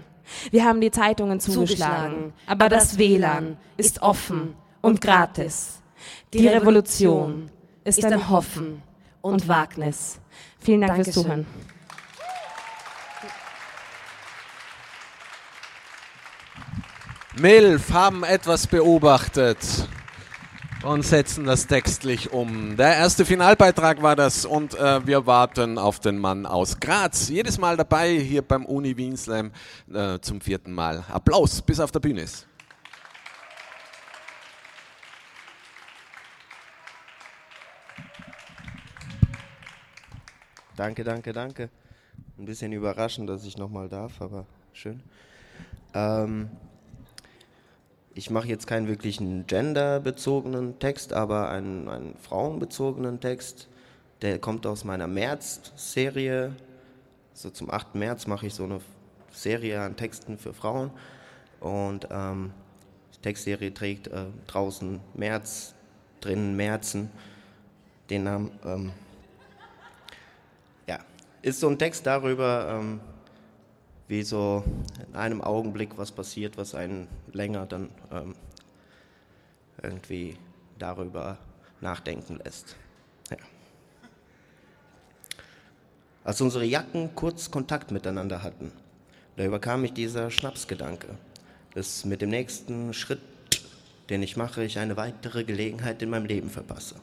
Wir haben die Zeitungen zugeschlagen, aber das WLAN ist offen und gratis. Die Revolution ist ein Hoffen und Wagnis. Vielen Dank fürs Dankeschön. Zuhören. Milf haben etwas beobachtet. und setzen das textlich um. Der erste Finalbeitrag war das und äh, wir warten auf den Mann aus Graz. Jedes Mal dabei hier beim Uni Wien Slam äh, zum vierten Mal. Applaus, bis auf der Bühne ist. Danke, danke, danke. Ein bisschen überraschend, dass ich nochmal darf, aber schön. Ähm, ich mache jetzt keinen wirklichen genderbezogenen Text, aber einen, einen frauenbezogenen Text. Der kommt aus meiner März-Serie. So zum 8. März mache ich so eine Serie an Texten für Frauen. Und ähm, die Textserie trägt äh, draußen März, drinnen Märzen. Den Namen. Ähm, ja, ist so ein Text darüber, ähm, wie so in einem Augenblick was passiert, was einen länger dann ähm, irgendwie darüber nachdenken lässt. Ja. Als unsere Jacken kurz Kontakt miteinander hatten, da überkam mich dieser Schnapsgedanke, dass mit dem nächsten Schritt, den ich mache, ich eine weitere Gelegenheit in meinem Leben verpasse.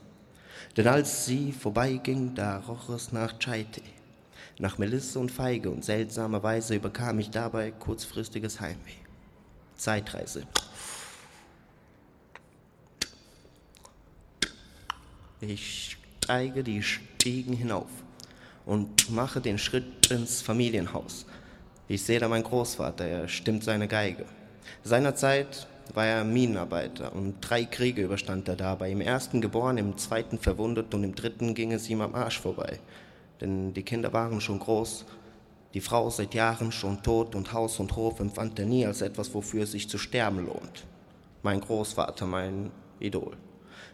Denn als sie vorbeiging, da roch es nach Chai-Tee nach Melisse und Feige und seltsamerweise überkam ich dabei kurzfristiges Heimweh. Zeitreise. Ich steige die Stiegen hinauf und mache den Schritt ins Familienhaus. Ich sehe da meinen Großvater, er stimmt seine Geige. Seinerzeit war er Minenarbeiter und drei Kriege überstand er dabei. Im ersten geboren, im zweiten verwundet und im dritten ging es ihm am Arsch vorbei denn die Kinder waren schon groß. Die Frau seit Jahren schon tot und Haus und Hof empfand er nie als etwas, wofür es sich zu sterben lohnt. Mein Großvater, mein Idol.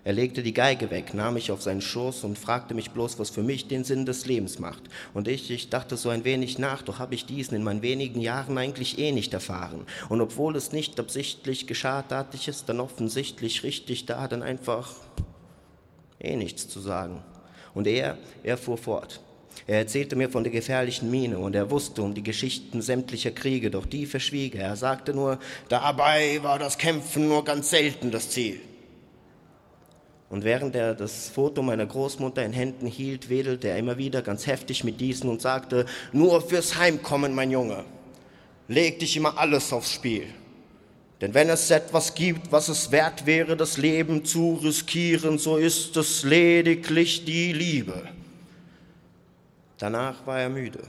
Er legte die Geige weg, nahm mich auf seinen Schoß und fragte mich bloß, was für mich den Sinn des Lebens macht. Und ich, ich dachte so ein wenig nach, doch habe ich diesen in meinen wenigen Jahren eigentlich eh nicht erfahren. Und obwohl es nicht absichtlich geschah, tat ich es dann offensichtlich richtig da, dann einfach eh nichts zu sagen. Und er, er fuhr fort. Er erzählte mir von der gefährlichen Mine und er wusste um die Geschichten sämtlicher Kriege, doch die verschwieg er. Er sagte nur, dabei war das Kämpfen nur ganz selten das Ziel. Und während er das Foto meiner Großmutter in Händen hielt, wedelte er immer wieder ganz heftig mit diesen und sagte, nur fürs Heimkommen, mein Junge, leg dich immer alles aufs Spiel. Denn wenn es etwas gibt, was es wert wäre, das Leben zu riskieren, so ist es lediglich die Liebe. Danach war er müde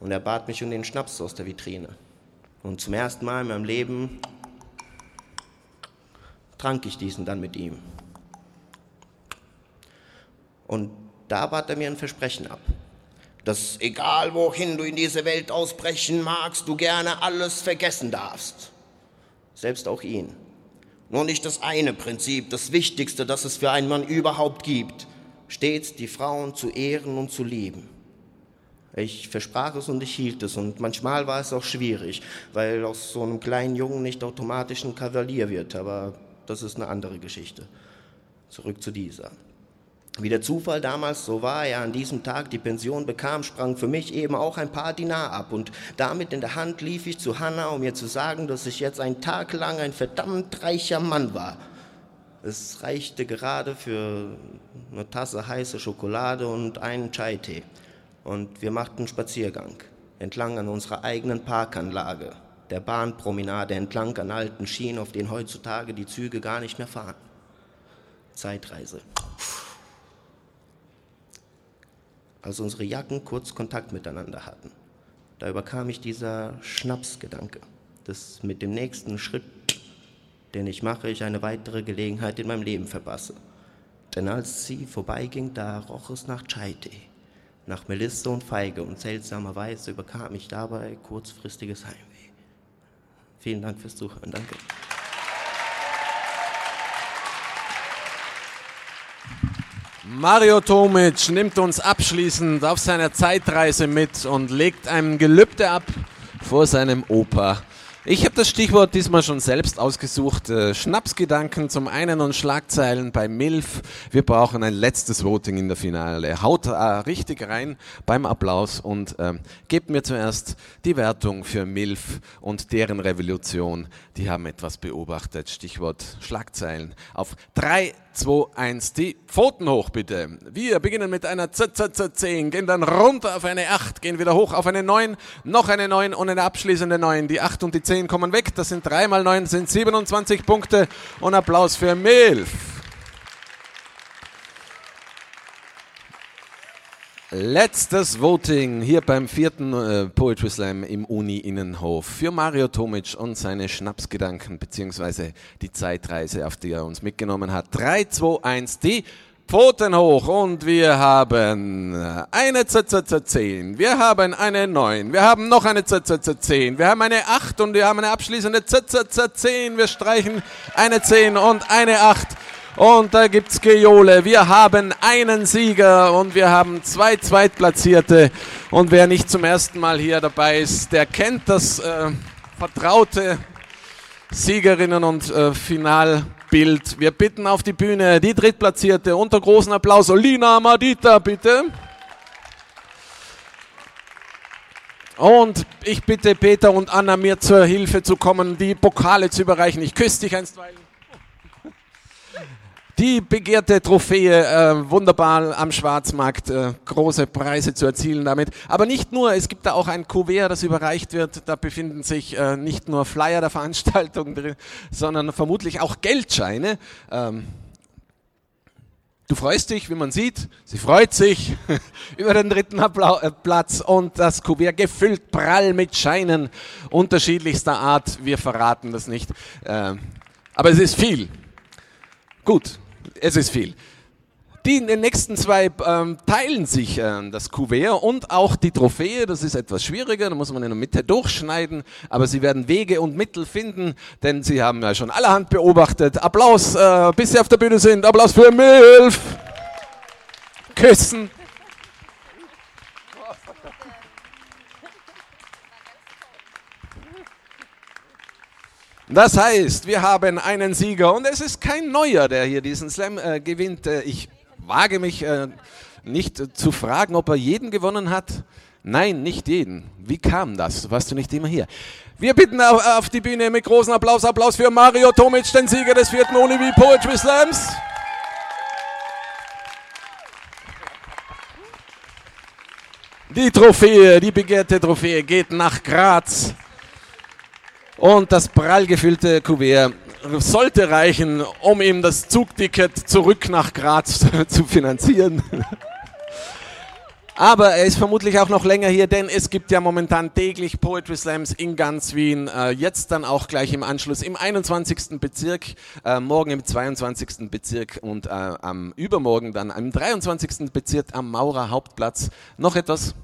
und er bat mich um den Schnaps aus der Vitrine. Und zum ersten Mal in meinem Leben trank ich diesen dann mit ihm. Und da bat er mir ein Versprechen ab, dass egal wohin du in diese Welt ausbrechen magst, du gerne alles vergessen darfst. Selbst auch ihn. Nur nicht das eine Prinzip, das Wichtigste, das es für einen Mann überhaupt gibt, stets die Frauen zu ehren und zu lieben. Ich versprach es und ich hielt es und manchmal war es auch schwierig, weil aus so einem kleinen Jungen nicht automatisch ein Kavalier wird, aber das ist eine andere Geschichte. Zurück zu dieser. Wie der Zufall damals so war, er an diesem Tag die Pension bekam, sprang für mich eben auch ein paar Dinar ab und damit in der Hand lief ich zu Hannah, um ihr zu sagen, dass ich jetzt einen Tag lang ein verdammt reicher Mann war es reichte gerade für eine Tasse heiße Schokolade und einen Chai-Tee. Und wir machten Spaziergang entlang an unserer eigenen Parkanlage, der Bahnpromenade entlang an alten Schienen, auf denen heutzutage die Züge gar nicht mehr fahren. Zeitreise. Als unsere Jacken kurz Kontakt miteinander hatten, da überkam mich dieser Schnapsgedanke, dass mit dem nächsten Schritt den ich mache, ich eine weitere Gelegenheit in meinem Leben verpasse. Denn als sie vorbeiging, da roch es nach Chai-Tee, nach Melisse und Feige und seltsamerweise überkam ich dabei kurzfristiges Heimweh. Vielen Dank fürs Zuhören. Danke. Mario Tomic nimmt uns abschließend auf seiner Zeitreise mit und legt ein Gelübde ab vor seinem Opa Ich habe das Stichwort diesmal schon selbst ausgesucht. Äh, Schnapsgedanken zum einen und Schlagzeilen bei MILF. Wir brauchen ein letztes Voting in der Finale. Haut äh, richtig rein beim Applaus und äh, gebt mir zuerst die Wertung für MILF und deren Revolution. Die haben etwas beobachtet. Stichwort Schlagzeilen. Auf 3, 2, 1, die Pfoten hoch bitte. Wir beginnen mit einer ZZZ10, gehen dann runter auf eine 8, gehen wieder hoch auf eine 9, noch eine 9 und eine abschließende 9. Die 8 und die 10 kommen weg, das sind 3 mal 9, sind 27 Punkte und Applaus für Milf. Letztes Voting hier beim vierten äh, Poetry Slam im Uni-Innenhof für Mario Tomic und seine Schnapsgedanken beziehungsweise die Zeitreise, auf die er uns mitgenommen hat. 3, 2, 1, die Pfoten hoch und wir haben eine ZZZ10, wir haben eine 9, wir haben noch eine ZZZ10, wir haben eine 8 und wir haben eine abschließende ZZZ10, wir streichen eine 10 und eine 8. Und da gibt's Geole. Wir haben einen Sieger und wir haben zwei Zweitplatzierte. Und wer nicht zum ersten Mal hier dabei ist, der kennt das äh, vertraute Siegerinnen und äh, Finalbild. Wir bitten auf die Bühne die Drittplatzierte unter großen Applaus. Olina Madita, bitte. Und ich bitte Peter und Anna mir zur Hilfe zu kommen, die Pokale zu überreichen. Ich küsse dich einstweilen. Die begehrte Trophäe, äh, wunderbar am Schwarzmarkt, äh, große Preise zu erzielen damit. Aber nicht nur, es gibt da auch ein Kuvert, das überreicht wird. Da befinden sich äh, nicht nur Flyer der Veranstaltung drin, sondern vermutlich auch Geldscheine. Ähm, Du freust dich, wie man sieht, sie freut sich über den dritten Applau äh, Platz und das Kuvert gefüllt prall mit Scheinen unterschiedlichster Art. Wir verraten das nicht. Äh, aber es ist viel. Gut, es ist viel. Die in den nächsten zwei ähm, teilen sich äh, das Kuvert und auch die Trophäe. Das ist etwas schwieriger, da muss man in der Mitte durchschneiden. Aber sie werden Wege und Mittel finden, denn sie haben ja schon allerhand beobachtet. Applaus, äh, bis sie auf der Bühne sind. Applaus für Milf. Küssen. Das heißt, wir haben einen Sieger und es ist kein neuer, der hier diesen Slam äh, gewinnt. Äh, ich wage mich äh, nicht zu fragen, ob er jeden gewonnen hat. Nein, nicht jeden. Wie kam das? Warst du nicht immer hier? Wir bitten auf, auf die Bühne mit großem Applaus. Applaus für Mario Tomic, den Sieger des vierten Univi Poetry Slams. Die Trophäe, die begehrte Trophäe geht nach Graz. Und das prall gefüllte Kuvert sollte reichen, um ihm das Zugticket zurück nach Graz zu finanzieren. Aber er ist vermutlich auch noch länger hier, denn es gibt ja momentan täglich Poetry Slams in ganz Wien. Äh, jetzt dann auch gleich im Anschluss im 21. Bezirk, äh, morgen im 22. Bezirk und äh, am übermorgen dann im 23. Bezirk am Maurer Hauptplatz. Noch etwas?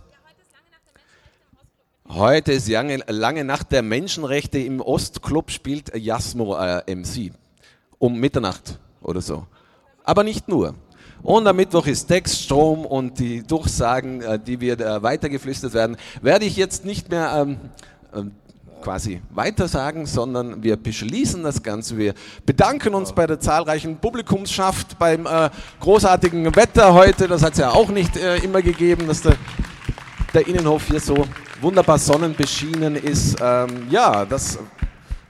Heute ist lange, lange Nacht der Menschenrechte im Ostclub spielt Jasmo äh, MC. Um Mitternacht oder so. Aber nicht nur. Und am Mittwoch ist Text, Strom und die Durchsagen, äh, die wir äh, weitergeflüstert werden, werde ich jetzt nicht mehr ähm, äh, quasi weitersagen, sondern wir beschließen das Ganze. Wir bedanken uns bei der zahlreichen Publikumsschaft, beim äh, großartigen Wetter heute. Das hat es ja auch nicht äh, immer gegeben, dass der, der Innenhof hier so wunderbar sonnenbeschienen ist. Ähm, ja, das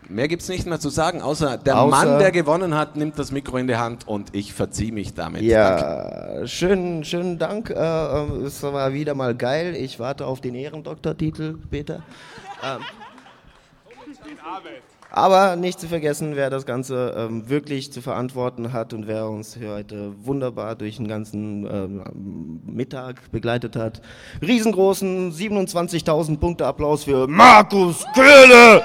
mehr gibt es nicht mehr zu sagen, außer der Außer- Mann, der gewonnen hat, nimmt das Mikro in die Hand und ich verziehe mich damit. Danke. Ja, schönen, schönen Dank. Äh, äh, es war wieder mal geil. Ich warte auf den Ehrendoktortitel, Peter. Ähm, aber nicht zu vergessen, wer das Ganze ähm, wirklich zu verantworten hat und wer uns heute wunderbar durch den ganzen ähm, Mittag begleitet hat. Riesengroßen 27.000 Punkte Applaus für Markus Köhle!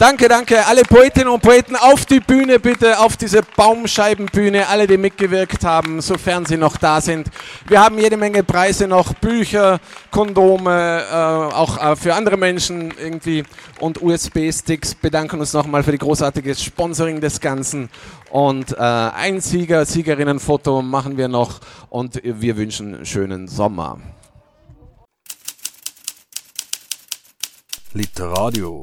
Danke, danke. Alle Poetinnen und Poeten auf die Bühne bitte, auf diese Baumscheibenbühne, alle, die mitgewirkt haben, sofern sie noch da sind. Wir haben jede Menge Preise noch, Bücher, Kondome, äh, auch äh, für andere Menschen irgendwie und USB-Sticks. Bedanken uns nochmal für die großartige Sponsoring des Ganzen. Und äh, ein Sieger, Siegerinnenfoto machen wir noch und wir wünschen schönen Sommer. Literadio.